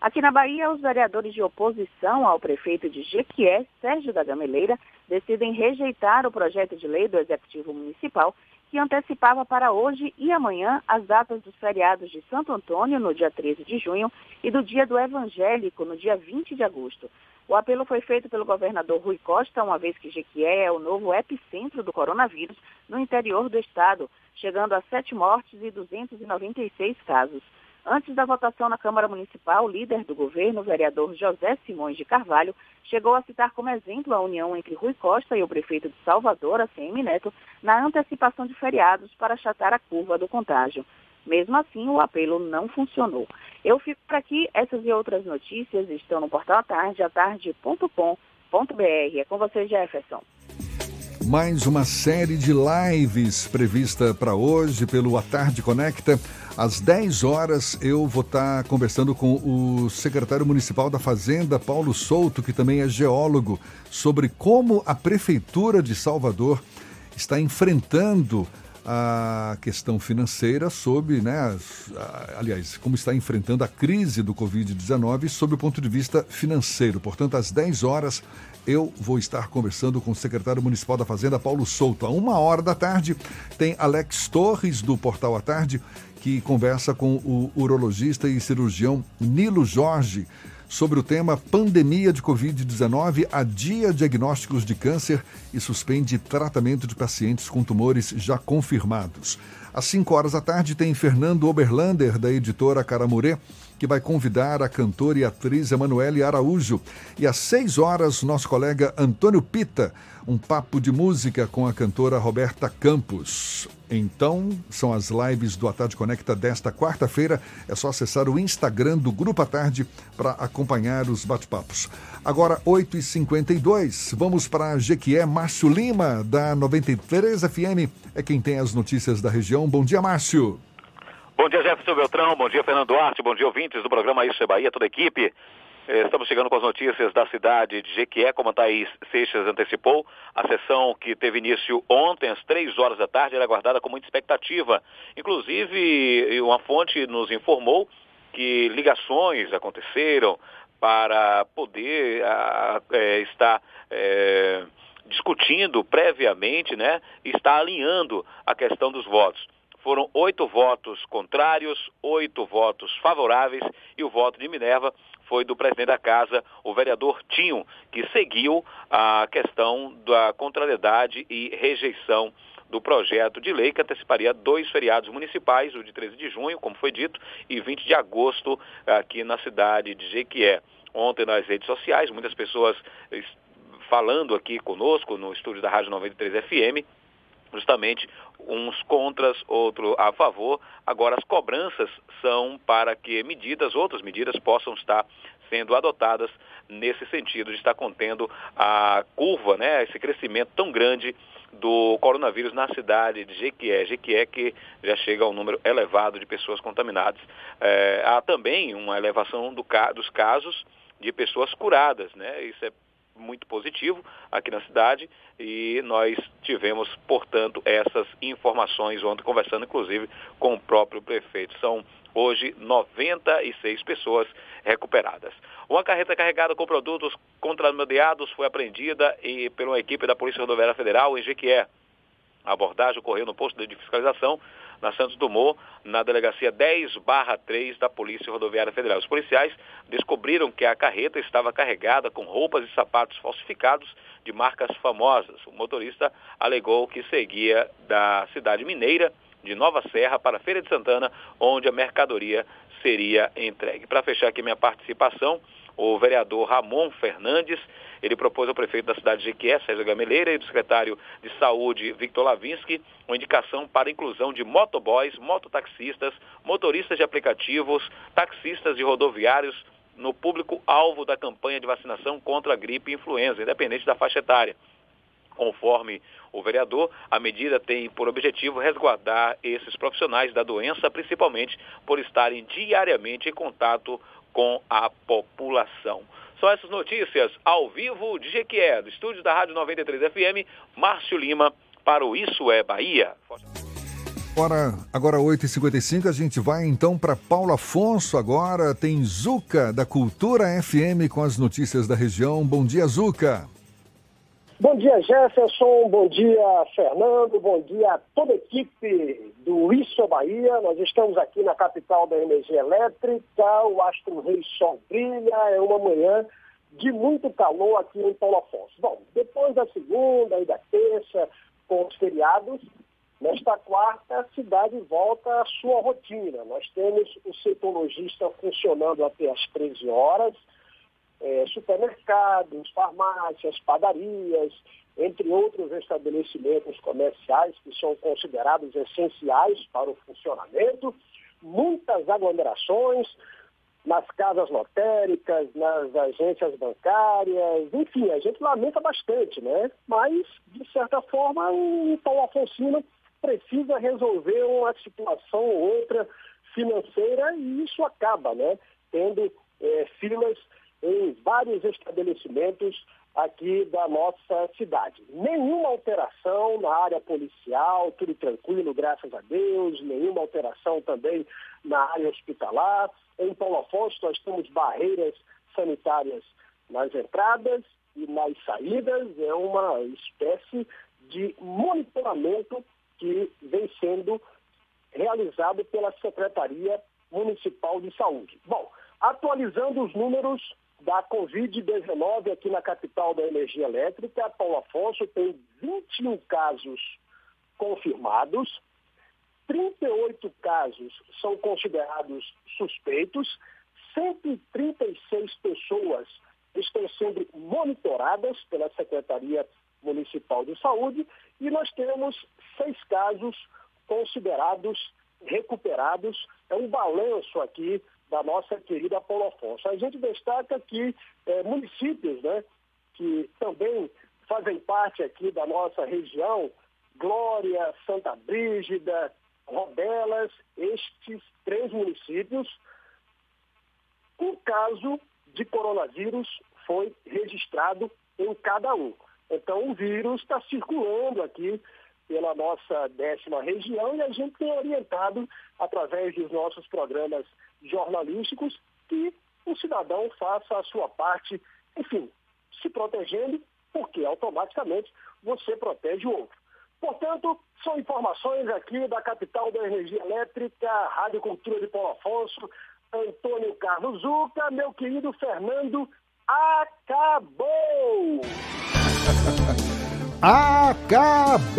Aqui na Bahia, os vereadores de oposição ao prefeito de Jequié, Sérgio da Gameleira, decidem rejeitar o projeto de lei do Executivo Municipal que antecipava para hoje e amanhã as datas dos feriados de Santo Antônio, no dia 13 de junho, e do Dia do Evangélico, no dia 20 de agosto. O apelo foi feito pelo governador Rui Costa, uma vez que Jequié é o novo epicentro do coronavírus no interior do estado, chegando a sete mortes e 296 casos. Antes da votação na Câmara Municipal, o líder do governo, o vereador José Simões de Carvalho, chegou a citar como exemplo a união entre Rui Costa e o prefeito de Salvador, ACM Neto, na antecipação de feriados para achatar a curva do contágio. Mesmo assim, o apelo não funcionou. Eu fico por aqui. Essas e outras notícias estão no portal Atarde, atarde.com.br. É com você, Jefferson. Mais uma série de lives prevista para hoje pelo A Tarde Conecta. Às 10 horas eu vou estar conversando com o secretário municipal da Fazenda, Paulo Souto, que também é geólogo, sobre como a Prefeitura de Salvador está enfrentando a questão financeira sob, né, aliás, como está enfrentando a crise do Covid-19 sob o ponto de vista financeiro. Portanto, às 10 horas eu vou estar conversando com o secretário municipal da Fazenda, Paulo Souto. A uma hora da tarde tem Alex Torres, do Portal à Tarde, que conversa com o urologista e cirurgião Nilo Jorge sobre o tema Pandemia de Covid-19 adia diagnósticos de câncer e suspende tratamento de pacientes com tumores já confirmados. Às 5 horas da tarde tem Fernando Oberlander, da editora Caramurê, que vai convidar a cantora e atriz Emanuele Araújo. E às 6 horas, nosso colega Antônio Pita, um papo de música com a cantora Roberta Campos. Então, são as lives do A Tarde Conecta desta quarta-feira. É só acessar o Instagram do Grupo A Tarde para acompanhar os bate-papos. Agora, 8h52, vamos para Jequié. Márcio Lima, da 93 FM, é quem tem as notícias da região. Bom dia, Márcio. Bom dia, Jefferson Beltrão. Bom dia, Fernando Duarte. Bom dia, ouvintes do programa Isso é Bahia, toda a equipe. Eh, estamos chegando com as notícias da cidade de Jequié, como a Thaís Seixas antecipou. A sessão que teve início ontem, às três horas da tarde, era aguardada com muita expectativa. Inclusive, uma fonte nos informou que ligações aconteceram para poder a, é, estar é, discutindo previamente, né, e estar alinhando a questão dos votos. Foram oito votos contrários, oito votos favoráveis e o voto de Minerva foi do presidente da casa, o vereador Tinho, que seguiu a questão da contrariedade e rejeição do projeto de lei que anteciparia dois feriados municipais, o de 13 de junho, como foi dito, e 20 de agosto aqui na cidade de Jequié. Ontem nas redes sociais, muitas pessoas falando aqui conosco no estúdio da Rádio 93 FM, justamente uns contras, outro a favor. Agora, as cobranças são para que medidas, outras medidas, possam estar sendo adotadas nesse sentido de estar contendo a curva, né, esse crescimento tão grande do coronavírus na cidade de Jequié. Jequié que já chega a um número elevado de pessoas contaminadas. É, há também uma elevação do, dos casos de pessoas curadas, né? Isso é muito positivo aqui na cidade e nós tivemos, portanto, essas informações ontem, conversando inclusive com o próprio prefeito. São hoje 96 pessoas recuperadas. Uma carreta carregada com produtos contrabandeados foi apreendida e, pela equipe da Polícia Rodoviária Federal em Jequié. A abordagem ocorreu no posto de fiscalização na Santos Dumont, na delegacia 10/3 da Polícia Rodoviária Federal. Os policiais descobriram que a carreta estava carregada com roupas e sapatos falsificados de marcas famosas. O motorista alegou que seguia da cidade mineira de Nova Serra para a Feira de Santana, onde a mercadoria seria entregue. Para fechar aqui minha participação, o vereador Ramon Fernandes ele propôs ao prefeito da cidade de Jequié, Sérgio Gameleira, e do secretário de Saúde, Victor Lavinsky, uma indicação para a inclusão de motoboys, mototaxistas, motoristas de aplicativos, taxistas e rodoviários no público-alvo da campanha de vacinação contra a gripe e influenza, independente da faixa etária. Conforme o vereador, a medida tem por objetivo resguardar esses profissionais da doença, principalmente por estarem diariamente em contato com a população. São essas notícias ao vivo de Jequié, do estúdio da Rádio 93 FM, Márcio Lima, para o Isso é Bahia. Ora, agora 8h55, a gente vai então para Paulo Afonso. Agora tem Zuca, da Cultura FM, com as notícias da região. Bom dia, Zuca. Bom dia, Jefferson. Bom dia, Fernando. Bom dia a toda a equipe do Isso é Bahia. Nós estamos aqui na capital da energia elétrica. O Astro Rei Sol brilha. É uma manhã de muito calor aqui em Paulo Afonso. Bom, depois da segunda e da terça, com os feriados, nesta quarta a cidade volta à sua rotina. Nós temos o setor logista funcionando até às 13 horas é, supermercados, farmácias, padarias, entre outros estabelecimentos comerciais que são considerados essenciais para o funcionamento, muitas aglomerações nas casas lotéricas, nas agências bancárias, enfim, a gente lamenta bastante, né? Mas, de certa forma, o Paulo Afonsino precisa resolver uma situação ou outra financeira e isso acaba, né? Tendo é, filas em vários estabelecimentos aqui da nossa cidade. Nenhuma alteração na área policial, tudo tranquilo, graças a Deus, nenhuma alteração também na área hospitalar. Em Paulo Afonso nós temos barreiras sanitárias nas entradas e nas saídas, é uma espécie de monitoramento que vem sendo realizado pela Secretaria Municipal de Saúde. Bom, atualizando os números da Covid-19 aqui na capital da energia elétrica, Paulo Afonso tem 21 casos confirmados, 38 casos são considerados suspeitos, 136 pessoas estão sendo monitoradas pela Secretaria Municipal de Saúde. E nós temos seis casos considerados recuperados. É um balanço aqui da nossa querida Paulo Afonso. A gente destaca que é, municípios né, que também fazem parte aqui da nossa região, Glória, Santa Brígida, Rodelas, estes três municípios, um caso de coronavírus foi registrado em cada um. Então, o vírus está circulando aqui pela nossa décima região e a gente tem orientado, através dos nossos programas jornalísticos, que o cidadão faça a sua parte, enfim, se protegendo, porque automaticamente você protege o outro. Portanto, são informações aqui da capital da energia elétrica, Rádio Cultura de Paulo Afonso, Antônio Carlos Zuca, meu querido Fernando, acabou! Acabou,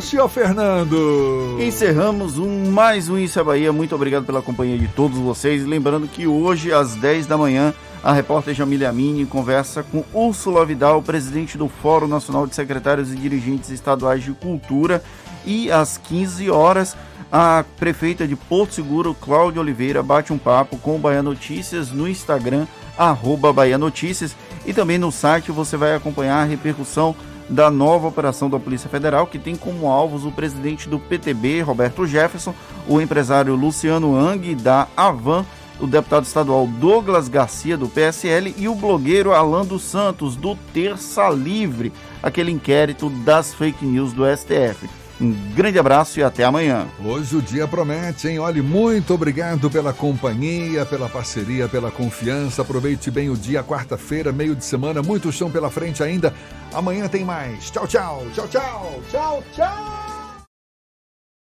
senhor Fernando! Encerramos um, mais um Isso é Bahia. Muito obrigado pela companhia de todos vocês. Lembrando que hoje, às 10 da manhã, a repórter Jamília Mini conversa com Úrsula Vidal, presidente do Fórum Nacional de Secretários e Dirigentes Estaduais de Cultura. E às 15 horas, a prefeita de Porto Seguro, Cláudia Oliveira, bate um papo com o Bahia Notícias no Instagram, arroba Bahia Notícias. E também no site você vai acompanhar a repercussão da nova operação da Polícia Federal, que tem como alvos o presidente do PTB, Roberto Jefferson, o empresário Luciano Ang, da Avan, o deputado estadual Douglas Garcia, do PSL, e o blogueiro Alan dos Santos, do Terça Livre, aquele inquérito das fake news do STF. Um grande abraço e até amanhã. Hoje o dia promete, hein? Olhe, muito obrigado pela companhia, pela parceria, pela confiança. Aproveite bem o dia, quarta-feira, meio de semana, muito chão pela frente ainda. Amanhã tem mais. Tchau, tchau, tchau, tchau, tchau, tchau.